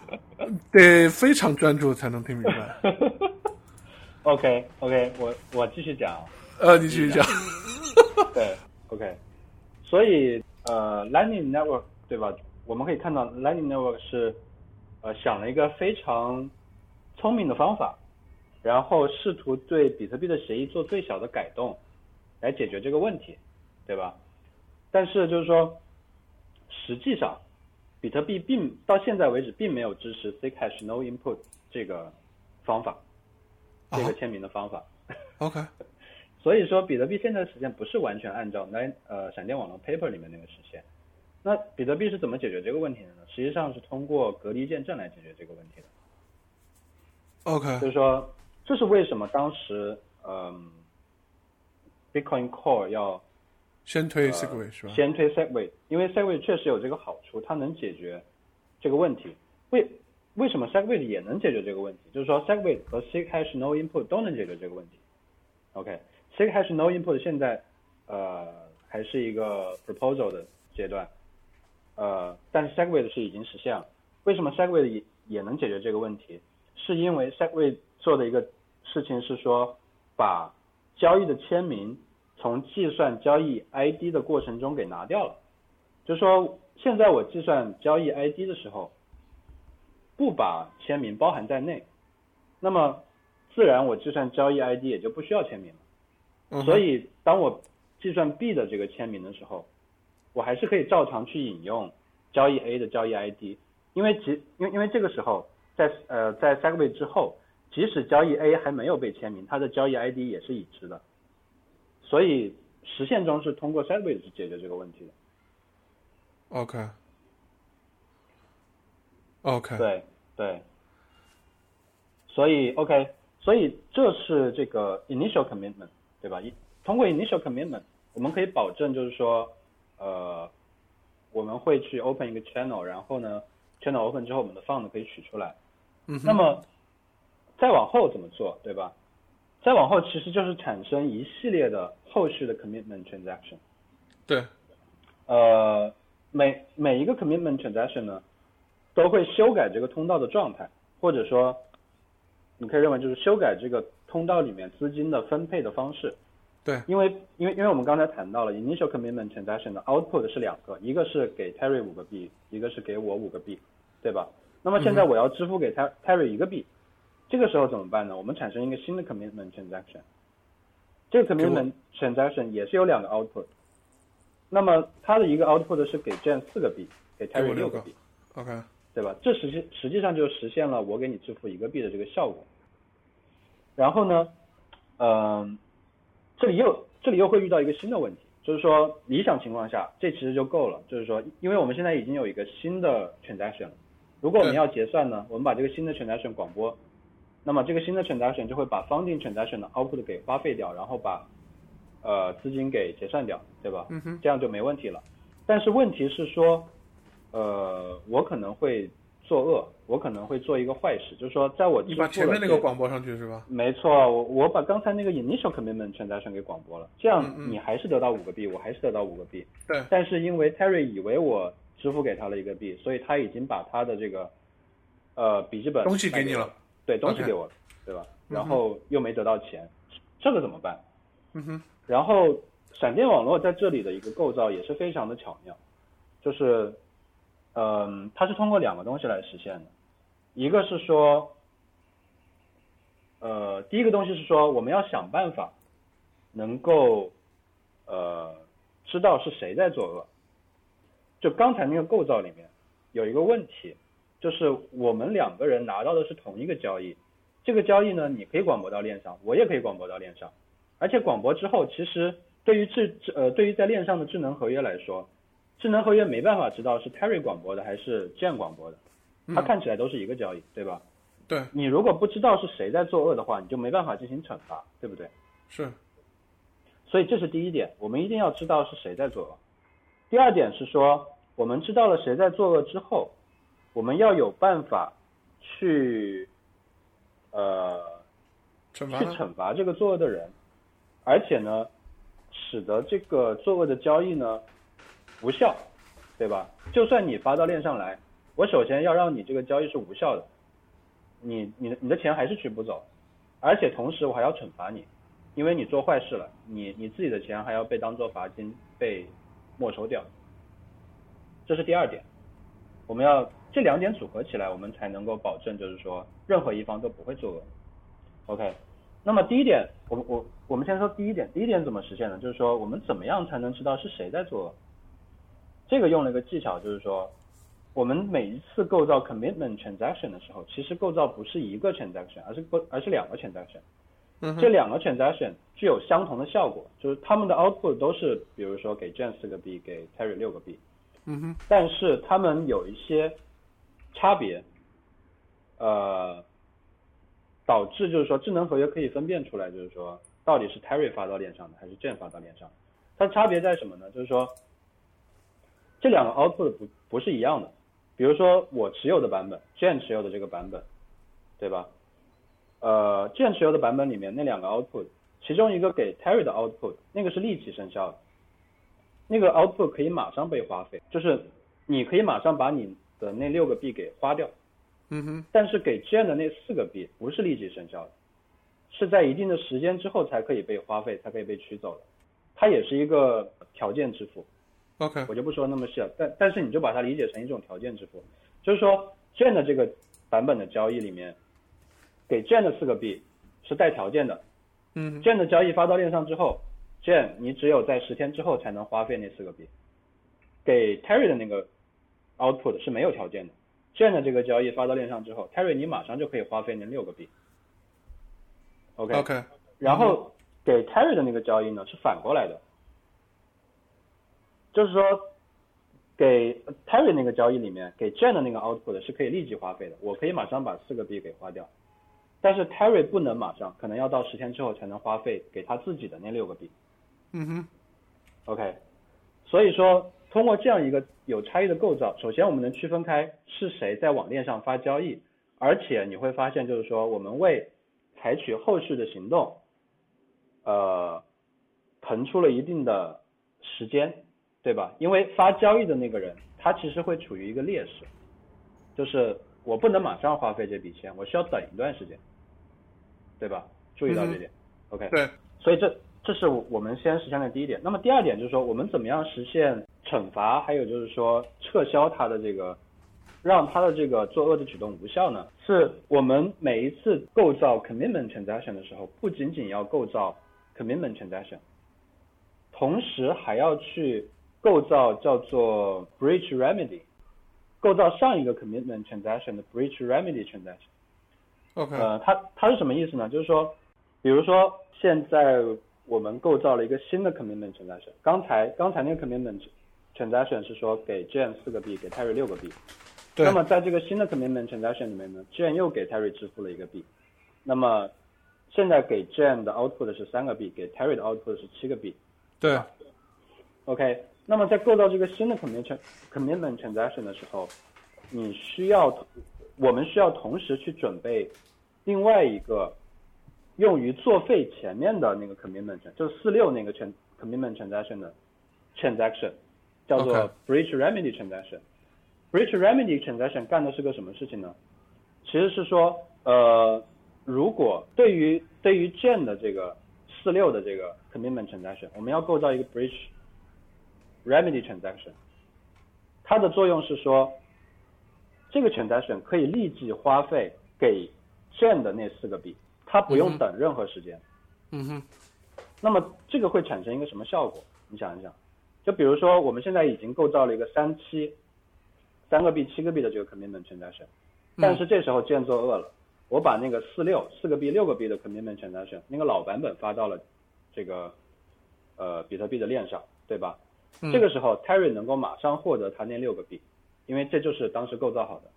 得非常专注才能听明白。OK OK，我我继续讲。呃，你继续讲。对，OK。所以呃，Lightning Network 对吧？我们可以看到 Lightning Network 是呃想了一个非常聪明的方法，然后试图对比特币的协议做最小的改动，来解决这个问题，对吧？但是就是说，实际上比特币并到现在为止并没有支持 s e c Hash No Input 这个方法，这个签名的方法。OK。所以说，比特币现在的实现不是完全按照那呃闪电网络 paper 里面那个实现。那比特币是怎么解决这个问题的呢？实际上是通过隔离见证来解决这个问题的。OK。就是说，这是为什么当时嗯，Bitcoin Core 要先推 Segway 是吧？先推 Segway，因为 Segway 确实有这个好处，它能解决这个问题。为为什么 Segway 也能解决这个问题？就是说 Segway 和 s e c Hash No Input 都能解决这个问题。OK。这个还是 no input，现在呃还是一个 proposal 的阶段，呃，但是 Segwit 是已经实现了。为什么 Segwit 也也能解决这个问题？是因为 Segwit 做的一个事情是说，把交易的签名从计算交易 ID 的过程中给拿掉了。就是说，现在我计算交易 ID 的时候，不把签名包含在内，那么自然我计算交易 ID 也就不需要签名了。所以，当我计算 B 的这个签名的时候，我还是可以照常去引用交易 A 的交易 ID，因为其因为因为这个时候在呃在 Segwit 之后，即使交易 A 还没有被签名，它的交易 ID 也是已知的，所以实现中是通过 Segwit 去解决这个问题的。OK。OK。对对。所以 OK，所以这是这个 initial commitment。对吧？一通过 initial commitment，我们可以保证就是说，呃，我们会去 open 一个 channel，然后呢，channel open 之后，我们的 fund 可以取出来。嗯。那么再往后怎么做，对吧？再往后其实就是产生一系列的后续的 commitment transaction。对。呃，每每一个 commitment transaction 呢，都会修改这个通道的状态，或者说，你可以认为就是修改这个。通道里面资金的分配的方式，对，因为因为因为我们刚才谈到了 initial commitment transaction 的 output 是两个，一个是给 Terry 五个币，一个是给我五个币，对吧？那么现在我要支付给 Terry 一个币，这个时候怎么办呢？我们产生一个新的 commitment transaction，这个 commitment transaction 也是有两个 output，那么它的一个 output 是给 Jane 四个币，给 Terry 六个币，OK，对吧？这实际实际上就实现了我给你支付一个币的这个效果。然后呢，嗯，这里又这里又会遇到一个新的问题，就是说理想情况下这其实就够了，就是说因为我们现在已经有一个新的 transaction，如果我们要结算呢，我们把这个新的 transaction 广播，那么这个新的 transaction 就会把 funding transaction 的 output 给花费掉，然后把呃资金给结算掉，对吧？嗯哼，这样就没问题了。但是问题是说，呃，我可能会。作恶，我可能会做一个坏事，就是说，在我你把前面那个广播上去是吧？没错，我我把刚才那个 initial commitment transaction 给广播了，这样你还是得到五个币，我还是得到五个币。对。但是因为 Terry 以为我支付给他了一个币，所以他已经把他的这个呃笔记本东西给你了，对，东西给我了，对吧？然后又没得到钱，这个怎么办？嗯哼。然后闪电网络在这里的一个构造也是非常的巧妙，就是。嗯，它是通过两个东西来实现的，一个是说，呃，第一个东西是说我们要想办法能够呃知道是谁在作恶。就刚才那个构造里面有一个问题，就是我们两个人拿到的是同一个交易，这个交易呢，你可以广播到链上，我也可以广播到链上，而且广播之后，其实对于智呃对于在链上的智能合约来说。智能合约没办法知道是 Terry 广播的还是 Jane 广播的，它看起来都是一个交易，对吧？对。你如果不知道是谁在作恶的话，你就没办法进行惩罚，对不对？是。所以这是第一点，我们一定要知道是谁在作恶。第二点是说，我们知道了谁在作恶之后，我们要有办法去呃去惩罚这个作恶的人，而且呢，使得这个作恶的交易呢。无效，对吧？就算你发到链上来，我首先要让你这个交易是无效的，你你的你的钱还是取不走，而且同时我还要惩罚你，因为你做坏事了，你你自己的钱还要被当做罚金被没收掉。这是第二点，我们要这两点组合起来，我们才能够保证，就是说任何一方都不会作恶。OK，那么第一点，我我我们先说第一点，第一点怎么实现呢？就是说我们怎么样才能知道是谁在作恶？这个用了一个技巧，就是说我们每一次构造 commitment transaction 的时候，其实构造不是一个 transaction，而是不而是两个 transaction。嗯这两个 transaction 具有相同的效果，就是他们的 output 都是，比如说给 Jane 四个币给 Terry 六个币嗯哼但是他们有一些差别，呃，导致就是说智能合约可以分辨出来，就是说到底是 Terry 发到链上的还是 Jane 发到链上的。它差别在什么呢？就是说这两个 output 不不是一样的。比如说我持有的版本，Jane 持有的这个版本，对吧？呃，Jane 持有的版本里面那两个 output，其中一个给 Terry 的 output，那个是立即生效的，那个 output 可以马上被花费，就是你可以马上把你的那六个币给花掉，嗯哼。但是给 Jane 的那四个币不是立即生效的，是在一定的时间之后才可以被花费，才可以被取走的，它也是一个条件支付。，OK，我就不说那么细了，但但是你就把它理解成一种条件支付，就是说 Jane 的这个版本的交易里面，给 Jane 的四个币是带条件的嗯。哼，Jane 的交易发到链上之后，Jane 你只有在十天之后才能花费那四个币，给 Terry 的那个 output 是没有条件的，Jane 的这个交易发到链上之后，Terry 你马上就可以花费那六个币，OK，, OK，然后给 Terry 的那个交易呢是反过来的，就是说给 Terry 那个交易里面，给 Jane 的那个 output 是可以立即花费的，我可以马上把四个币给花掉，但是 Terry 不能马上，可能要到十天之后才能花费给他自己的那六个币。嗯哼 OK，所以说通过这样一个有差异的构造，首先我们能区分开是谁在网链上发交易，而且你会发现就是说我们为采取后续的行动，呃，腾出了一定的时间，对吧？因为发交易的那个人他其实会处于一个劣势，就是我不能马上花费这笔钱，我需要等一段时间，对吧？注意到这点、o k 对，所以这这是我们先实现的第一点。那么第二点就是说，我们怎么样实现惩罚，还有就是说撤销他的这个，让他的这个作恶的举动无效呢？是我们每一次构造 commitment transaction 的时候，不仅仅要构造 commitment transaction，同时还要去构造叫做 breach remedy，构造上一个 commitment transaction 的 breach remedy transaction。OK，呃，它它是什么意思呢？就是说，比如说现在我们构造了一个新的 commitment transaction，刚才刚才那个 commitment transaction 是说给 Jane 四个币，给 Terry 六个币。对那么在这个新的 commitment transaction 里面呢，Jane 又给 Terry 支付了一个币。那么现在给 Jane 的 output 是三个币，给 Terry 的 output 是七个币。对，OK，那么在构造这个新的 commitment commitment transaction 的时候，你需要，我们需要同时去准备另外一个用于作废前面的那个 commitment，就是四六那个 tran commitment transaction 的 transaction，叫做 breach remedy transaction。breach remedy transaction 干的是个什么事情呢？其实是说，呃，如果对于对于 Jane 的这个四六的这个 commitment transaction，我们要构造一个 breach remedy transaction，它的作用是说，这个 transaction 可以立即花费给 Jane 的那四个币，它不用等任何时间。嗯哼那么这个会产生一个什么效果？你想一想，就比如说我们现在已经构造了一个三七三个币七个币的这个 commitment transaction，但是这时候 Jane 作恶了，我把那个四六四个币六个币的 commitment transaction 那个老版本发到了这个呃比特币的链上，对吧？嗯这个时候 Terry 能够马上获得他那六个币，因为这就是当时构造好的。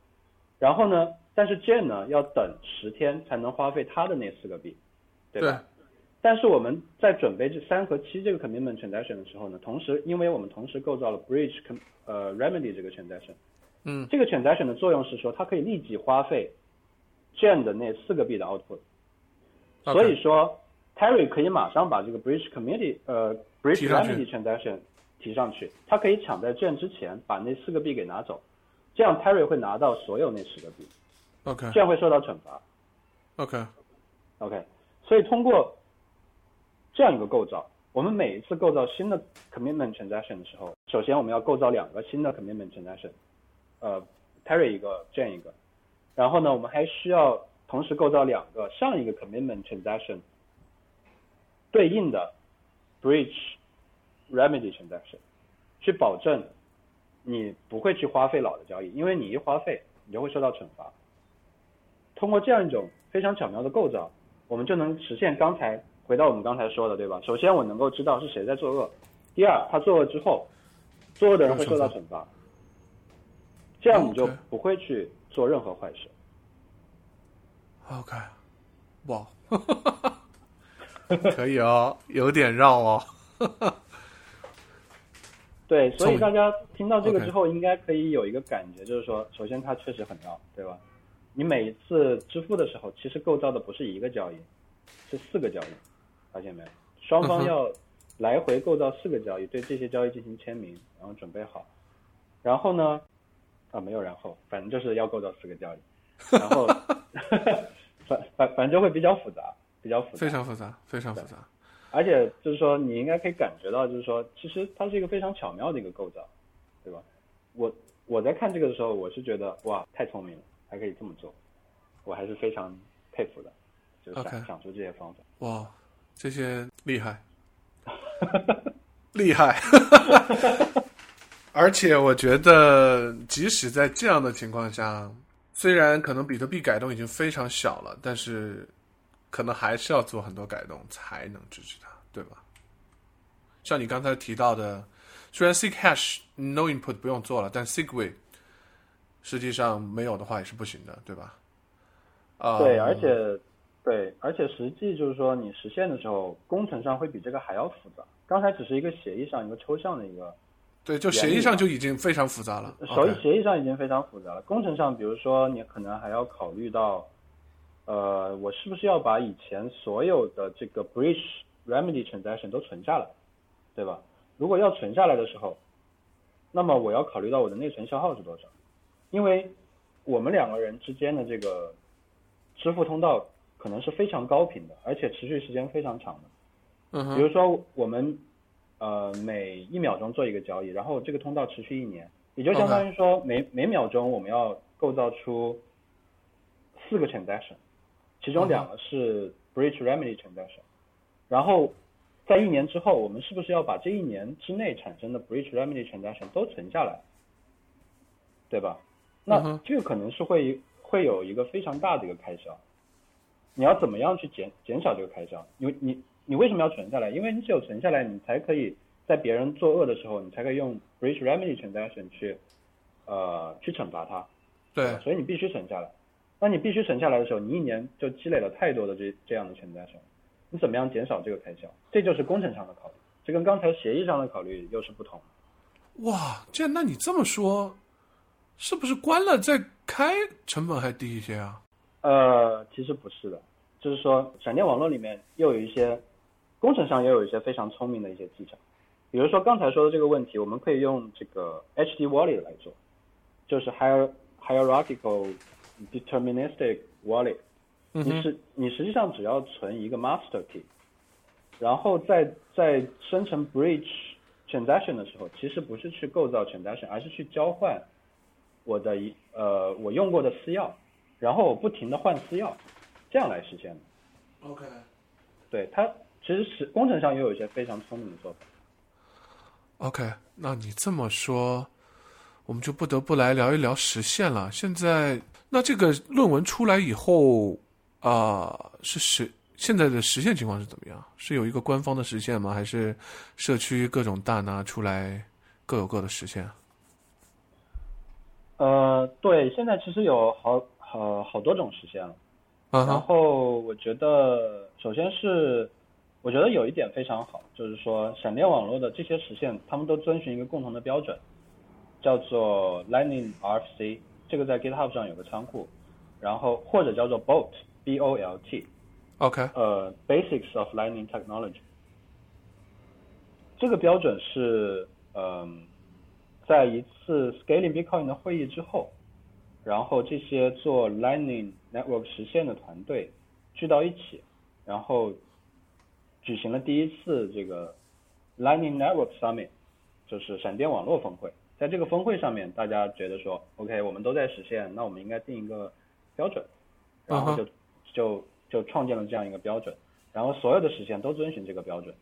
然后呢，但是 Jane 呢要等十天才能花费他的那四个币，对吧？但是我们在准备这三和七这个 commitment transaction 的时候呢，同时因为我们同时构造了 bridge com 呃 remedy 这个 transaction，嗯这个 transaction 的作用是说它可以立即花费 Jane 的那四个币的 output，所以说 Terry 可以马上把这个 bridge committee 呃 bridge remedy transaction 提上去，他可以抢在 Jane 之前把那四个币给拿走，这样 Terry 会拿到所有那十个币，OK。这样会受到惩罚。OK，OK，所以通过这样一个构造，我们每一次构造新的 commitment transaction 的时候，首先我们要构造两个新的 commitment transaction，呃，Terry 一个，Jane 一个，然后呢，我们还需要同时构造两个上一个 commitment transaction 对应的 breach remedy transaction，去保证你不会去花费老的交易，因为你一花费，你就会受到惩罚。通过这样一种非常巧妙的构造，我们就能实现刚才回到我们刚才说的，对吧？首先我能够知道是谁在作恶，第二他作恶之后，作恶的人会受到惩罚，这样你就不会去做任何坏事。OK，哇，可以哦，有点绕哦。对，所以大家听到这个之后，应该可以有一个感觉，就是说，首先它确实很绕，对吧？你每一次支付的时候，其实构造的不是一个交易，是四个交易，发现没有？双方要来回构造四个交易，对这些交易进行签名，然后准备好。然后呢，啊，没有然后，反正就是要构造四个交易，然后 反反反正就会比较复杂，比较复杂。非常复杂，非常复杂。而且就是说，你应该可以感觉到，就是说，其实它是一个非常巧妙的一个构造，对吧？我我在看这个的时候，我是觉得哇，太聪明了，还可以这么做，我还是非常佩服的，就是想 OK 想出这些方法。哇，这些厉害，厉害。而且我觉得，即使在这样的情况下，虽然可能比特币改动已经非常小了，但是可能还是要做很多改动才能支持它，对吧？像你刚才提到的，虽然 Seek Hash No Input 不用做了，但 Segway 实际上没有的话也是不行的，对吧？啊、对，而且对，而且实际就是说，你实现的时候，工程上会比这个还要复杂。刚才只是一个协议上一个抽象的一个对，就协议上就已经非常复杂了。手 OK 协议上已经非常复杂了，工程上，比如说你可能还要考虑到，呃，我是不是要把以前所有的这个 bridge remedy transaction 都存下来，对吧？如果要存下来的时候，那么我要考虑到我的内存消耗是多少，因为我们两个人之间的这个支付通道可能是非常高频的，而且持续时间非常长的。嗯哼，比如说我们呃每一秒钟做一个交易，然后这个通道持续一年，也就相当于说每每秒钟我们要构造出四个 transaction，其中两个是 breach remedy transaction，然后在一年之后，我们是不是要把这一年之内产生的 breach remedy transaction 都存下来，对吧？那这个可能是会会有一个非常大的一个开销，你要怎么样去减减少这个开销？你你你为什么要存下来？因为你只有存下来，你才可以在别人作恶的时候，你才可以用 breach remedy transaction 去呃去惩罚他。对，所以你必须存下来。那你必须存下来的时候，你一年就积累了太多的这这样的 transaction，你怎么样减少这个开销？这就是工程上的考虑，这跟刚才协议上的考虑又是不同。哇，这那你这么说，是不是关了再开成本还低一些啊？呃，其实不是的，就是说闪电网络里面又有一些工程上也有一些非常聪明的一些技巧，比如说刚才说的这个问题，我们可以用这个 HD wallet 来做，就是 hier hierarchical deterministic wallet。嗯，你实你实际上只要存一个 master key，然后在在生成 bridge transaction 的时候，其实不是去构造 transaction，而是去交换我的一呃我用过的私钥，然后我不停的换私钥，这样来实现的。OK，对它其实是工程上也有一些非常聪明的做法。OK，那你这么说，我们就不得不来聊一聊实现了。现在，那这个论文出来以后啊、是实现在的实现情况是怎么样？是有一个官方的实现吗？还是社区各种大拿出来各有各的实现？呃，对，现在其实有好好好多种实现了。然啊然，后我觉得，首先是我觉得有一点非常好，就是说闪电网络的这些实现，他们都遵循一个共同的标准，叫做 Lightning RFC，这个在 GitHub 上有个仓库，然后或者叫做 BOLT B O L T，OK，呃，Basics of Lightning Technology。这个标准是，嗯、在一次 Scaling Bitcoin 的会议之后，然后这些做 Lightning Network 实现的团队聚到一起，然后举行了第一次这个 Lightning Network Summit，就是闪电网络峰会。在这个峰会上面，大家觉得说，OK，我们都在实现，那我们应该定一个标准，然后就就就创建了这样一个标准，然后所有的实现都遵循这个标准。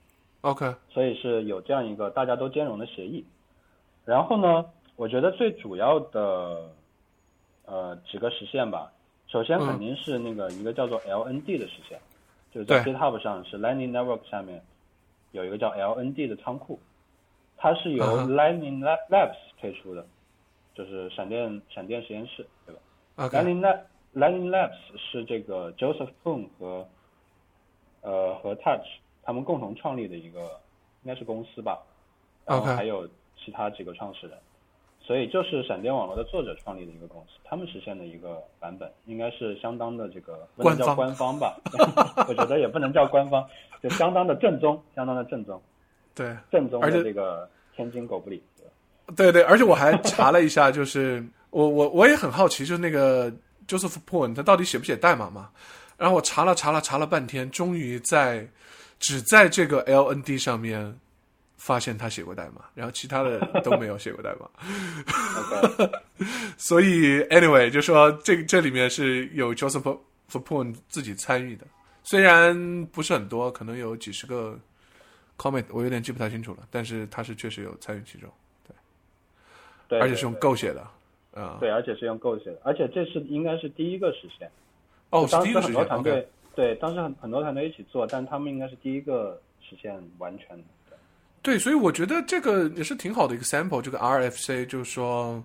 OK，所以是有这样一个大家都兼容的协议。然后呢，我觉得最主要的呃几个实现吧，首先肯定是那个一个叫做 LND 的实现，就是在对。GitHub 上是 Lightning Network 下面有一个叫 LND 的仓库，它是由 Lightning Lab- Labs 推出的，就是闪电闪电实验室，对吧？OK，Lightning Lab Lightning Labs 是这个 Joseph Poon 和呃和 Touch 他们共同创立的一个应该是公司吧，然后还有其他几个创始人，所以就是闪电网络的作者创立的一个公司，他们实现的一个版本应该是相当的这个不能叫官方吧，我觉得也不能叫官方，就相当的正宗，相当的正宗，对正宗的这个天津狗不理。对对对，而且我还查了一下，就是我我我也很好奇，就是那个 Joseph Poon 他到底写不写代码嘛？然后我查了查了查了半天，终于在只在这个 LND 上面发现他写过代码，然后其他的都没有写过代码。所以 anyway 就说这这里面是有 Joseph Poon 自己参与的，虽然不是很多，可能有几十个 comment，我有点记不太清楚了，但是他是确实有参与其中，对，对而且是用 Go 写的啊。对，而且是用 Go 写的，而且这是应该是第一个实现。哦，是当时第一个实现，OK 很多团队对，当时很很多团队一起做，但他们应该是第一个实现完全的。对对，所以我觉得这个也是挺好的一个 sample。这个 RFC 就是说，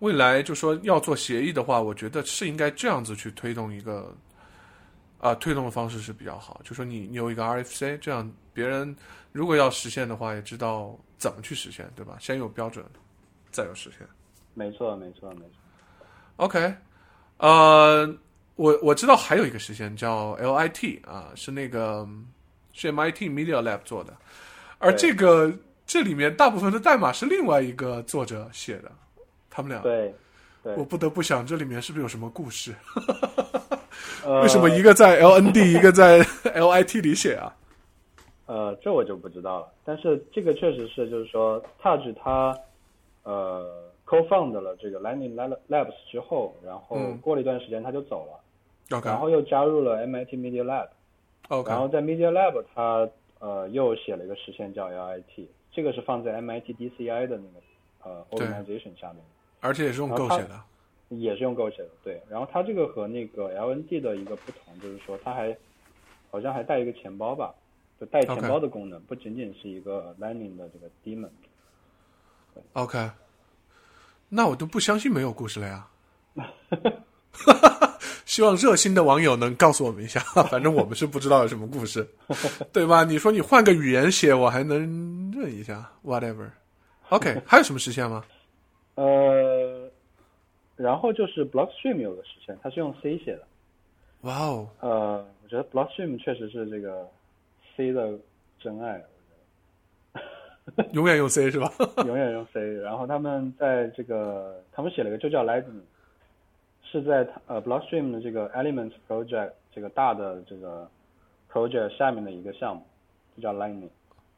未来就说要做协议的话，我觉得是应该这样子去推动一个，啊、推动的方式是比较好。就说你你有一个 RFC，这样别人如果要实现的话，也知道怎么去实现，对吧？先有标准，再有实现。没错，没错，没错。OK，呃，我我知道还有一个实现叫 LIT 啊，是那个是 MIT Media Lab 做的，而这个这里面大部分的代码是另外一个作者写的，他们俩，对，对我，不得不想这里面是不是有什么故事？呃 为什么一个在 LND，一个在 LIT 里写啊？呃，这我就不知道了。但是这个确实是，就是说，Touch 它呃 co-found 了这个 Lightning Lab- Labs 之后，然后嗯过了一段时间他就走了然后又加入了 MIT Media Lab，OK 然后在 Media Lab 他呃又写了一个实现叫 LIT，这个是放在 MIT DCI 的那个呃 organization 下面。而且也是用 Go 写的。也是用 Go 写的，对。然后它这个和那个 LND 的一个不同，就是说它还好像还带一个钱包吧，就带钱包的功能不仅仅是一个 Lightning 的这个 daemon。OK，那我都不相信没有故事了呀。希望热心的网友能告诉我们一下，反正我们是不知道有什么故事，对吧？你说你换个语言写，我还能认一下，whatever。OK，还有什么实现吗？呃，然后就是 Blockstream 有个实现，它是用 C 写的。哇哦，呃，我觉得 Blockstream 确实是这个 C 的真爱，永远用 C 是吧？永远用 C。然后他们在这个，他们写了一个就叫 Lightning，是在呃 Blockstream 的这个 Elements Project 这个大的这个 project 下面的一个项目，就叫 Lightning。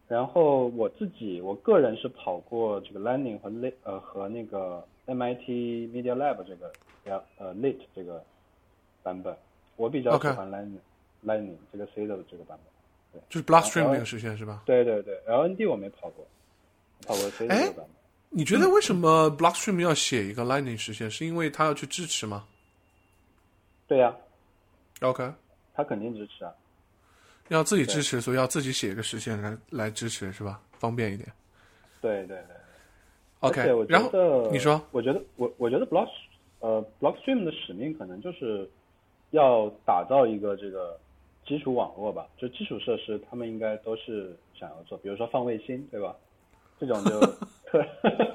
然后我自己我个人是跑过这个 Lightning 和 Lit 呃和那个 MIT Media Lab 这个呃 Lit 这个版本，我比较喜欢 Lightning Lightning 这个 C 的这个版本。就是 Blockstream 那个实现是吧？对对对，LND 我没跑过，跑过 C 的版本。你觉得为什么 Blockstream 要写一个 Lightning 实现？是因为它要去支持吗对呀、？OK，它肯定支持啊。要自己支持，所以要自己写一个实现来来支持是吧？方便一点。对对对。OK，然后你说，我觉得我我觉得 Block 呃 Blockstream 的使命可能就是要打造一个这个基础网络吧，就基础设施他们应该都是想要做，比如说放卫星，对吧？这种就特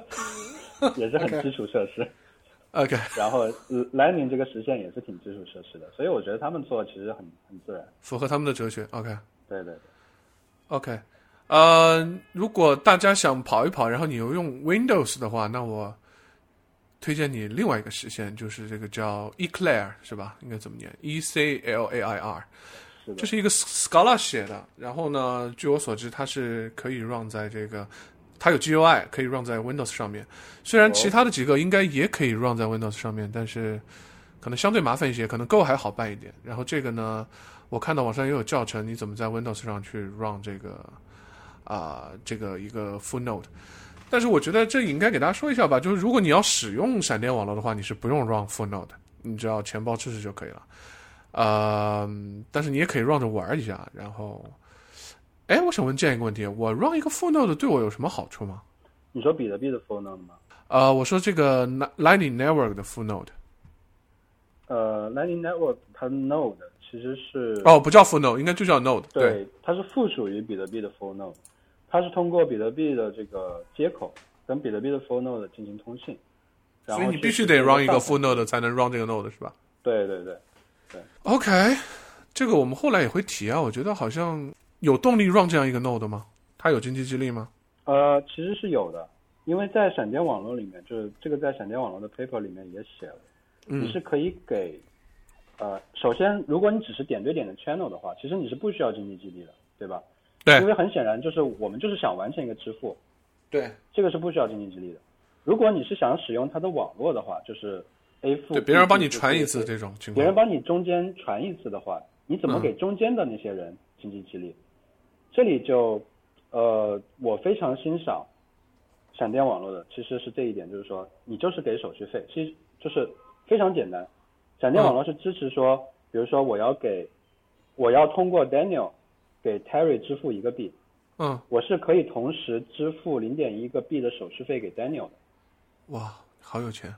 也是很基础设施。OK，然后呃 Lightning 这个实现也是挺基础设施的，所以我觉得他们做其实很很自然。符合他们的哲学。OK。对对对。OK，呃，如果大家想跑一跑，然后你又用 Windows 的话，那我推荐你另外一个实现，就是这个叫 Eclair 是吧？应该怎么念？E C L A I R。是的，这是一个 Scala 写的，然后呢，据我所知，它是可以 run 在这个，它有 GUI 可以 run 在 Windows 上面。虽然其他的几个应该也可以 run 在 Windows 上面，但是可能相对麻烦一些，可能 Go 还好办一点。然后这个呢，我看到网上也有教程，你怎么在 Windows 上去 run 这个啊、这个一个 full node。但是我觉得这应该给大家说一下吧，就是如果你要使用闪电网络的话，你是不用 run full node 的，你只要钱包支持就可以了。呃，但是你也可以 run 着玩一下。然后，哎，我想问这样一个问题：我 run 一个 full node 对我有什么好处吗？你说比特币的 full node 吗？呃，我说这个 Lightning Network 的 full node，呃，Lightning Network 它 node 其实是哦，不叫 full node，应该就叫 node。对，它是附属于比特币的 full node，它是通过比特币的这个接口跟比特币的 full node 进行通信，所以你必须得 run 一个 full node 才能 run 这个 node 是吧对对对，？OK，这个我们后来也会提啊。我觉得好像有动力 run 这样一个 node 吗？它有经济激励吗？呃，其实是有的，因为在闪电网络里面，就是这个在闪电网络的 paper 里面也写了，你嗯是可以给，呃，首先如果你只是点对点的 channel 的话，其实你是不需要经济激励的，对吧？对因为很显然就是我们就是想完成一个支付，对这个是不需要经济激励的。如果你是想使用它的网络的话，就是对，别人帮你传一次这种情况别人。帮你中间传一次的话，你怎么嗯给中间的那些人经济激励？这里就，呃，我非常欣赏闪电网络的，其实是这一点，就是说你就是给手续费，其实就是非常简单。闪电网络是支持说，比如说我要给，我要通过 Daniel 给 Terry 支付一个币，嗯，我是可以同时支付零点一个币的手续费给 Daniel 的。哇，好有钱。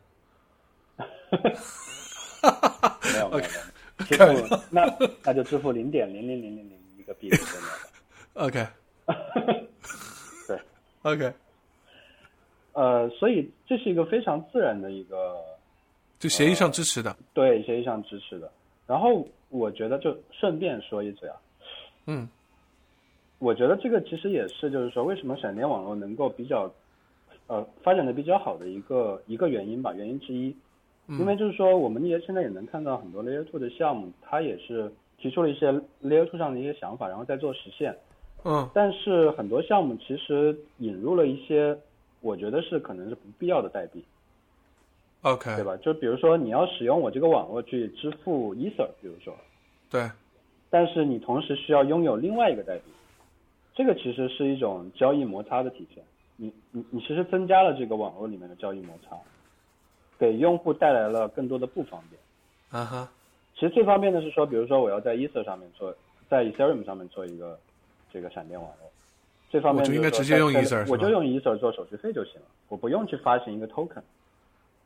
没有没有没有，支付那那就支付零点零零零零零一个币的。OK 对，OK，呃，所以这是一个非常自然的一个就协议上支持的。对协议上支持的。然后我觉得就顺便说一嘴啊，嗯我觉得这个其实也是就是说为什么闪电网络能够比较呃发展的比较好的一个一个原因吧，原因之一。因为就是说我们也现在也能看到很多 Layer Two 的项目，它也是提出了一些 Layer Two 上的一些想法，然后再做实现。嗯但是很多项目其实引入了一些，我觉得是可能是不必要的代币。，OK，对吧？就比如说你要使用我这个网络去支付 Ether，比如说，对，但是你同时需要拥有另外一个代币，这个其实是一种交易摩擦的体现。你你你其实增加了这个网络里面的交易摩擦，给用户带来了更多的不方便。啊哈，其实最方便的是说，比如说我要在 Ether 上面做，在 Ethereum 上面做一个这个闪电网络，最方便我就应该直接用在 Ether 我就用 Ether 做手续费就行了，我不用去发行一个 token。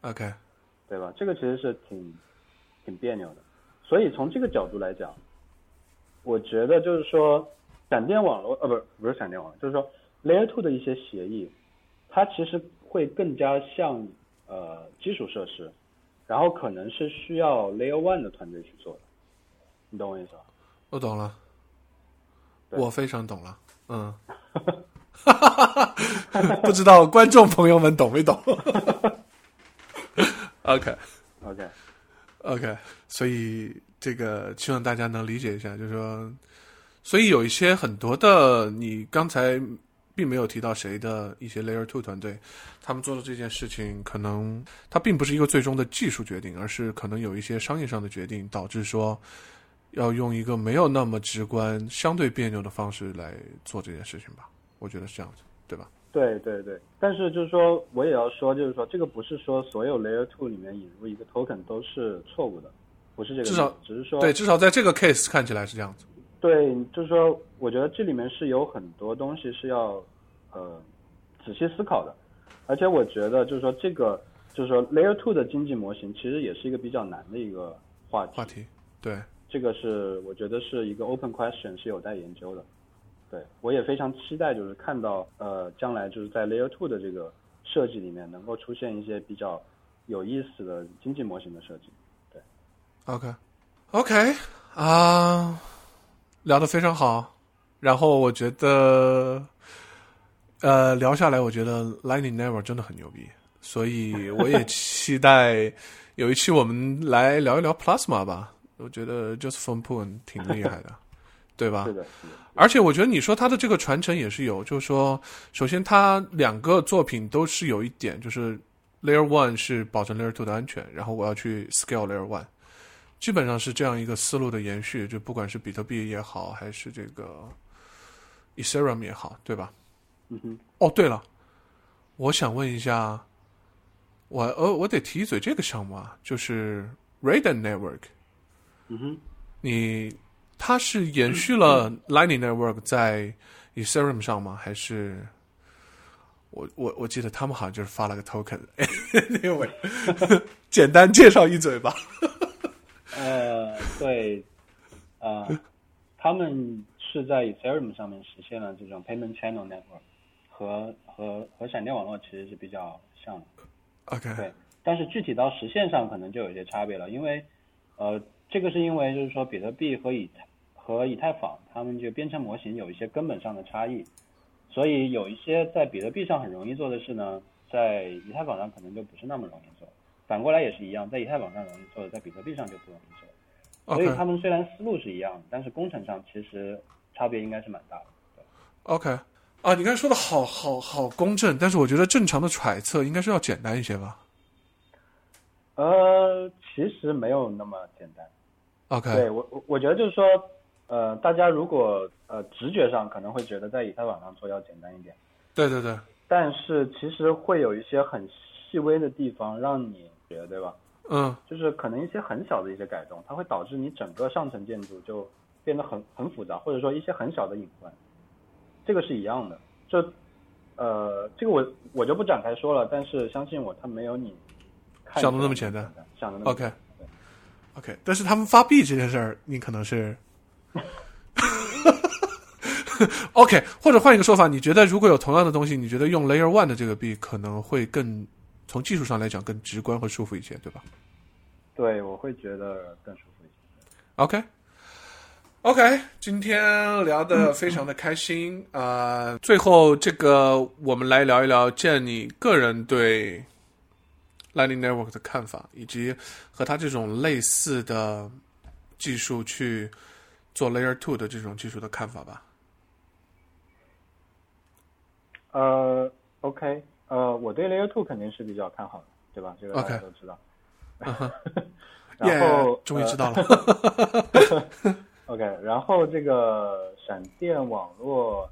OK，对吧？这个其实是挺挺别扭的，所以从这个角度来讲，我觉得就是说，闪电网络呃，不是不是闪电网络，就是说 Layer Two 的一些协议，它其实会更加像呃基础设施，然后可能是需要 Layer One 的团队去做的，你懂我意思吧？我懂了，我非常懂了，嗯，不知道观众朋友们懂没懂？OK。OK，OK，所以这个希望大家能理解一下，就是说，所以有一些很多的你刚才并没有提到谁的一些 Layer Two 团队，他们做的这件事情，可能它并不是一个最终的技术决定，而是可能有一些商业上的决定，导致说要用一个没有那么直观、相对别扭的方式来做这件事情吧。我觉得是这样子，对吧？对对对，但是就是说我也要说，就是说这个不是说所有 Layer Two 里面引入一个 token 都是错误的，不是这个，至少只是说对，至少在这个 case 看起来是这样子。对，就是说，我觉得这里面是有很多东西是要呃仔细思考的，而且我觉得就是说这个就是说 Layer Two 的经济模型其实也是一个比较难的一个话题，话题，对，这个是我觉得是一个 open question，是有待研究的。对我也非常期待，就是看到呃将来就是在 Layer Two 的这个设计里面能够出现一些比较有意思的经济模型的设计。对 OK，OK 啊、聊得非常好。然后我觉得，呃，聊下来，我觉得 Lightning Network 真的很牛逼，所以我也 期待有一期我们来聊一聊 Plasma 吧。我觉得 Joseph Poon 挺厉害的。对吧？是的，而且我觉得你说他的这个传承也是有，就是说，首先他两个作品都是有一点，就是 Layer One 是保证 Layer Two 的安全，然后我要去 Scale Layer One，基本上是这样一个思路的延续。就不管是比特币也好，还是这个 Ethereum 也好，对吧？嗯哼。哦，对了，我想问一下，我呃，我得提一嘴这个项目啊，就是 Raiden Network。嗯哼。你。它是延续了 Lightning Network 在 Ethereum 上吗？还是我我我记得他们好像就是发了个 token。那位，简单介绍一嘴吧。呃，对，呃，他们是在 Ethereum 上面实现了这种 Payment Channel Network，和和和闪电网络其实是比较像的。OK。对，但是具体到实现上可能就有些差别了，因为呃。这个是因为就是说，比特币和以太和以太坊，它们就编程模型有一些根本上的差异，所以有一些在比特币上很容易做的事呢，在以太坊上可能就不是那么容易做。反过来也是一样，在以太坊上容易做的，在比特币上就不容易做。所以他们虽然思路是一样的，但是工程上其实差别应该是蛮大的。OK，啊，你刚才说的好好好公正，但是我觉得正常的揣测应该是要简单一些吧？呃，其实没有那么简单。OK，对我我我觉得就是说，呃，大家如果呃直觉上可能会觉得在以太坊上做要简单一点，对对对，但是其实会有一些很细微的地方让你觉，对吧？嗯，就是可能一些很小的一些改动，它会导致你整个上层建筑就变得很很复杂，或者说一些很小的隐患，这个是一样的。就呃，这个我我就不展开说了，但是相信我，它没有你想的那么简单，想的那么 OK。OK，但是他们发币这件事儿，你可能是 OK，或者换一个说法，你觉得如果有同样的东西，你觉得用 Layer One 的这个币可能会更从技术上来讲更直观和舒服一些，对吧？对，我会觉得更舒服一些。OK，OK，今天聊的非常的开心啊！最后这个，我们来聊一聊，见你个人对。Lightning Network 的看法，以及和它这种类似的技术去做 Layer Two 的这种技术的看法吧。呃，OK，呃，我对 Layer Two 肯定是比较看好的，对吧？这个大家都知道。然后终于知道了。OK，然后这个闪电网络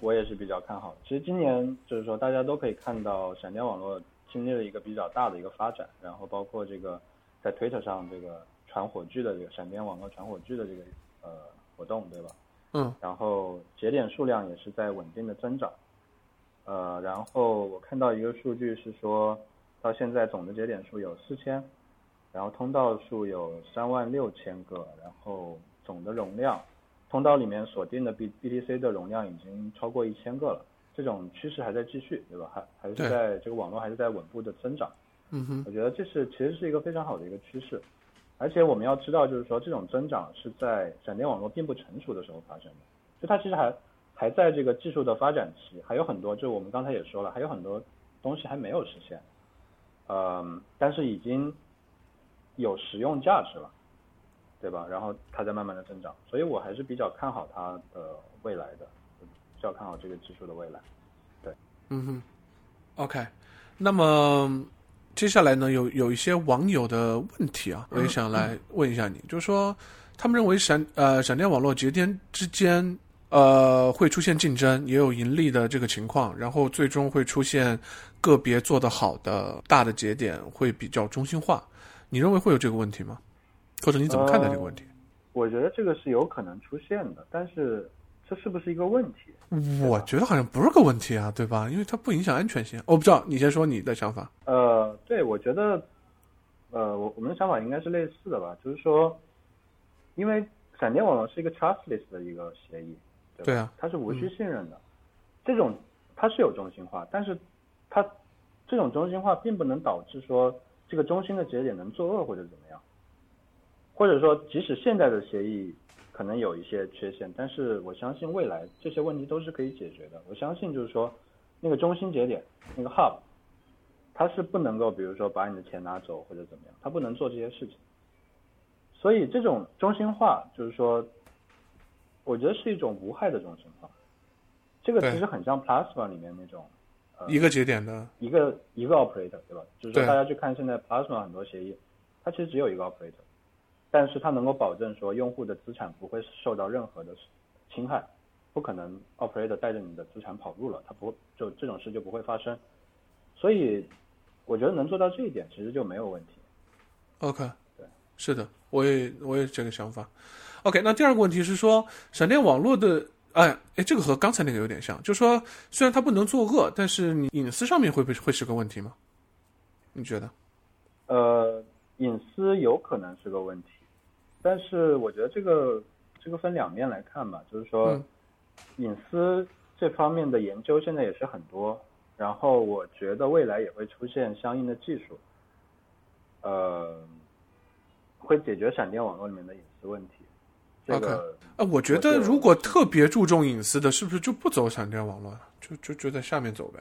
我也是比较看好的。其实今年就是说，大家都可以看到闪电网络。经历了一个比较大的一个发展，然后包括这个在 Twitter 上这个传火炬的这个闪电网络传火炬的这个呃活动，对吧？嗯。然后节点数量也是在稳定的增长，呃，然后我看到一个数据是说，到现在总的节点数有四千，然后通道数有三万六千个，然后总的容量，通道里面锁定的 B BTC 的容量已经超过一千个了。这种趋势还在继续，对吧？还还是在这个网络还是在稳步的增长。嗯哼，我觉得这是其实是一个非常好的一个趋势，而且我们要知道，就是说这种增长是在闪电网络并不成熟的时候发生的，就它其实还还在这个技术的发展期，还有很多，就我们刚才也说了，还有很多东西还没有实现，嗯，但是已经有实用价值了，对吧？然后它在慢慢的增长，所以我还是比较看好它的未来的。需要看好这个技术的未来，对，嗯哼，OK，那么接下来呢，有有一些网友的问题啊，我也想来问一下你，就是说，他们认为闪呃闪电网络节点之间呃会出现竞争，也有盈利的这个情况，然后最终会出现个别做得好的大的节点会比较中心化，你认为会有这个问题吗？或者你怎么看待这个问题？我觉得这个是有可能出现的，但是。这是不是一个问题？我觉得好像不是个问题啊，对吧？因为它不影响安全性。我不知道，你先说你的想法。呃，对，我觉得，呃，我我们的想法应该是类似的吧，就是说，因为闪电网络是一个 trustless 的一个协议，对啊，它是无需信任的。这种它是有中心化，但是它这种中心化并不能导致说这个中心的节点能作恶或者怎么样，或者说即使现在的协议。可能有一些缺陷，但是我相信未来这些问题都是可以解决的。我相信就是说，那个中心节点，那个 hub，它是不能够，比如说把你的钱拿走或者怎么样，它不能做这些事情。所以这种中心化，就是说，我觉得是一种无害的这种情况。这个其实很像 Plasma 里面那种一个节点的，一个一个 operator，对吧？就是说大家去看现在 Plasma 很多协议，它其实只有一个 operator，但是它能够保证说用户的资产不会受到任何的侵害，不可能 operator 带着你的资产跑路了，它不就这种事就不会发生。所以我觉得能做到这一点，其实就没有问题。OK，对，是的，我也我也这个想法。OK，那第二个问题是说，闪电网络的，哎哎，这个和刚才那个有点像，就是说虽然它不能作恶，但是你隐私上面会不会会是个问题吗？你觉得？呃，隐私有可能是个问题，但是我觉得这个这个分两面来看吧，就是说嗯隐私这方面的研究现在也是很多，然后我觉得未来也会出现相应的技术，呃，会解决闪电网络里面的隐私问题。这个啊，我觉得如果特别注重隐私的，是不是就不走闪电网络了？就就就在下面走呗。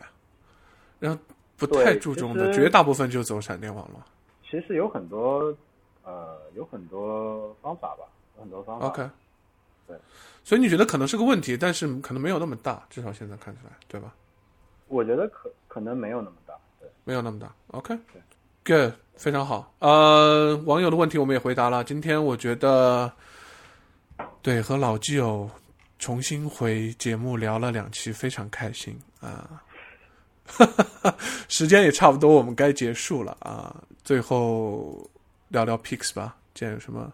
然后不太注重的，绝大部分就走闪电网络。其实有很多呃有很多方法吧，有很多方法。OK，对，所以你觉得可能是个问题，但是可能没有那么大，至少现在看起来，对吧？我觉得可可能没有那么大。对。没有那么大。OK，对 good，非常好。呃，网友的问题我们也回答了。今天我觉得，对和老基友重新回节目聊了两期，非常开心啊。时间也差不多，我们该结束了啊。最后聊聊 Pix 吧，今天有什么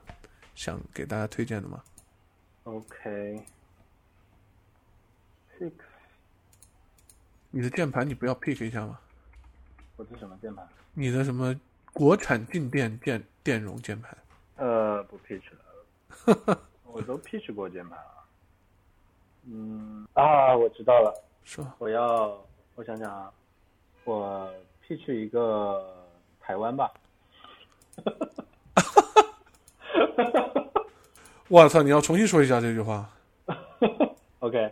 想给大家推荐的吗？？OK，Pix，你的键盘你不要 pick 一下吗？我是什么键盘？你的什么国产静电电电容键盘？呃，不 pitch 了，我都 pitch 过键盘了。嗯啊，我知道了，说我要我想想啊，我 pitch 一个台湾吧。我操！你要重新说一下这句话。OK，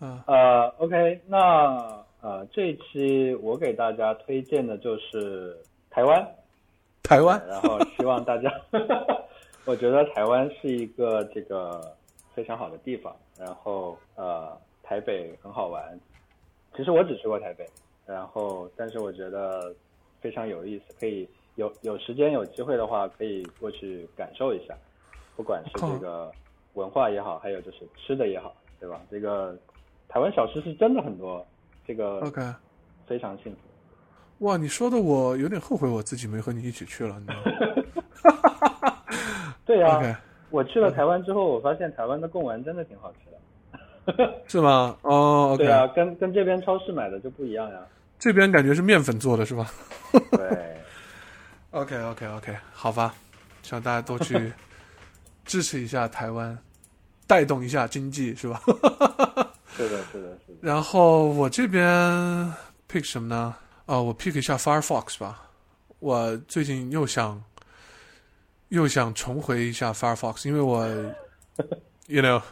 啊呃，OK，那呃这一期我给大家推荐的就是台湾，台湾然后希望大家，我觉得台湾是一个这个非常好的地方，然后呃台北很好玩，其实我只去过台北，然后但是我觉得非常有意思，可以有有时间有机会的话可以过去感受一下，不管是这个文化也好，还有就是吃的也好，对吧？这个台湾小吃是真的很多，这个 OK，非常幸福。哇，你说的我有点后悔，我自己没和你一起去了，你知道吗 对呀、？OK，我去了台湾之后，我发现台湾的贡丸真的挺好吃的。是吗？哦，OK，对啊，跟跟这边超市买的就不一样呀。这边感觉是面粉做的是吧对？OK，OK，OK，好吧，希望大家都去 支持一下台湾，带动一下经济是吧？是的，是的，是的。然后我这边 pick 什么呢？啊、我 pick 一下 Firefox 吧。我最近又想又想重回一下 Firefox，因为我 you know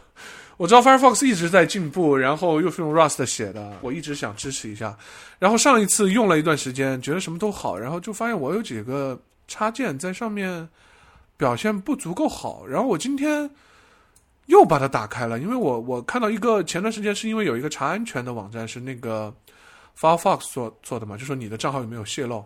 我知道 Firefox 一直在进步，然后又是用 Rust 写的，我一直想支持一下。然后上一次用了一段时间，觉得什么都好，然后就发现我有几个插件在上面表现不足够好，然后我今天又把它打开了，因为我我看到一个前段时间是因为有一个查安全的网站是那个 Firefox 做做的嘛，就说你的账号有没有泄露，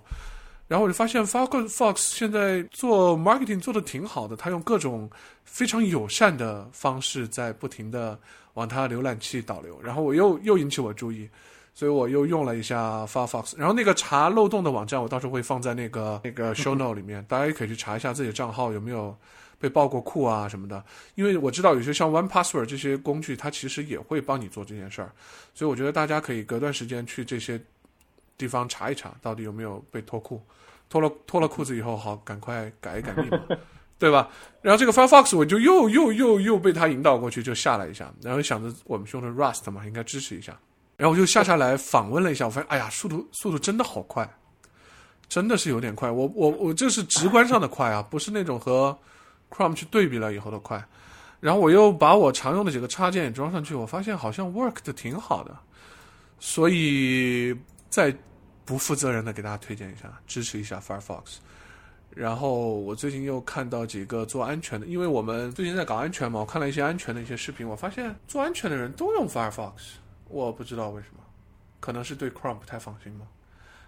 然后我就发现 Firefox 现在做 marketing 做的挺好的，他用各种非常友善的方式在不停的往他浏览器导流，然后我又又引起我注意。所以我又用了一下 Firefox，然后那个查漏洞的网站我到时候会放在那个 那个 show note 里面，大家也可以去查一下自己的账号有没有被爆过库啊什么的。因为我知道有些像 One Password 这些工具，它其实也会帮你做这件事儿，所以我觉得大家可以隔段时间去这些地方查一查，到底有没有被脱裤。脱了脱了裤子以后，好赶快改一改密码，对吧？然后这个 Firefox 我就又又又又被它引导过去，就下了一下，然后想着我们用的 Rust 嘛，应该支持一下。然后我就下下来访问了一下，我发现，哎呀，速度速度真的好快，真的是有点快。我我我这是直观上的快啊，不是那种和 Chrome 去对比了以后的快。然后我又把我常用的几个插件也装上去，我发现好像 work 的挺好的，所以再不负责任的给大家推荐一下，支持一下 Firefox。然后我最近又看到几个做安全的，因为我们最近在搞安全嘛，我看了一些安全的一些视频，我发现做安全的人都用 Firefox，我不知道为什么，可能是对 Chrome 不太放心吗？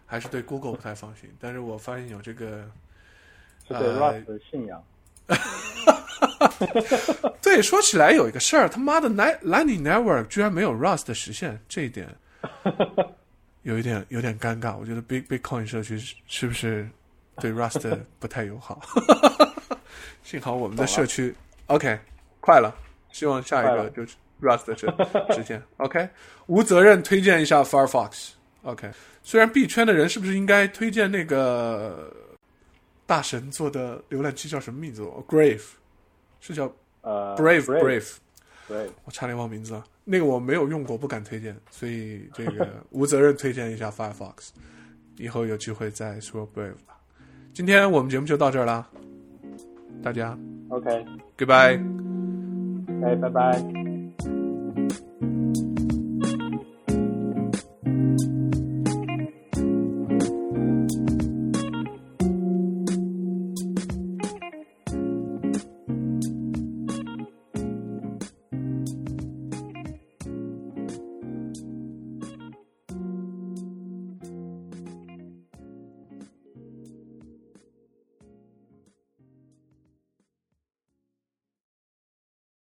还是对 Google 不太放心？但是我发现有这个，是对 Rust 的信仰。对，说起来有一个事儿，他妈的 Lightning Network 居然没有 Rust 的实现，这一点 有一点有点尴尬。我觉得 Big Bitcoin 社区是不是 对 Rust 不太友好？幸好我们的社区 OK 快了，希望下一个就是 Rust 的时间 OK。无责任推荐一下 Firefox OK。虽然币圈的人是不是应该推荐那个大神做的浏览器叫什么名字？Grave 是叫呃 Brave Brave，Brave，我差点忘名字了。那个我没有用过，不敢推荐，所以这个 无责任推荐一下 Firefox。以后有机会再说 Brave 吧。今天我们节目就到这儿啦，大家 OK，Goodbye。哎，拜拜。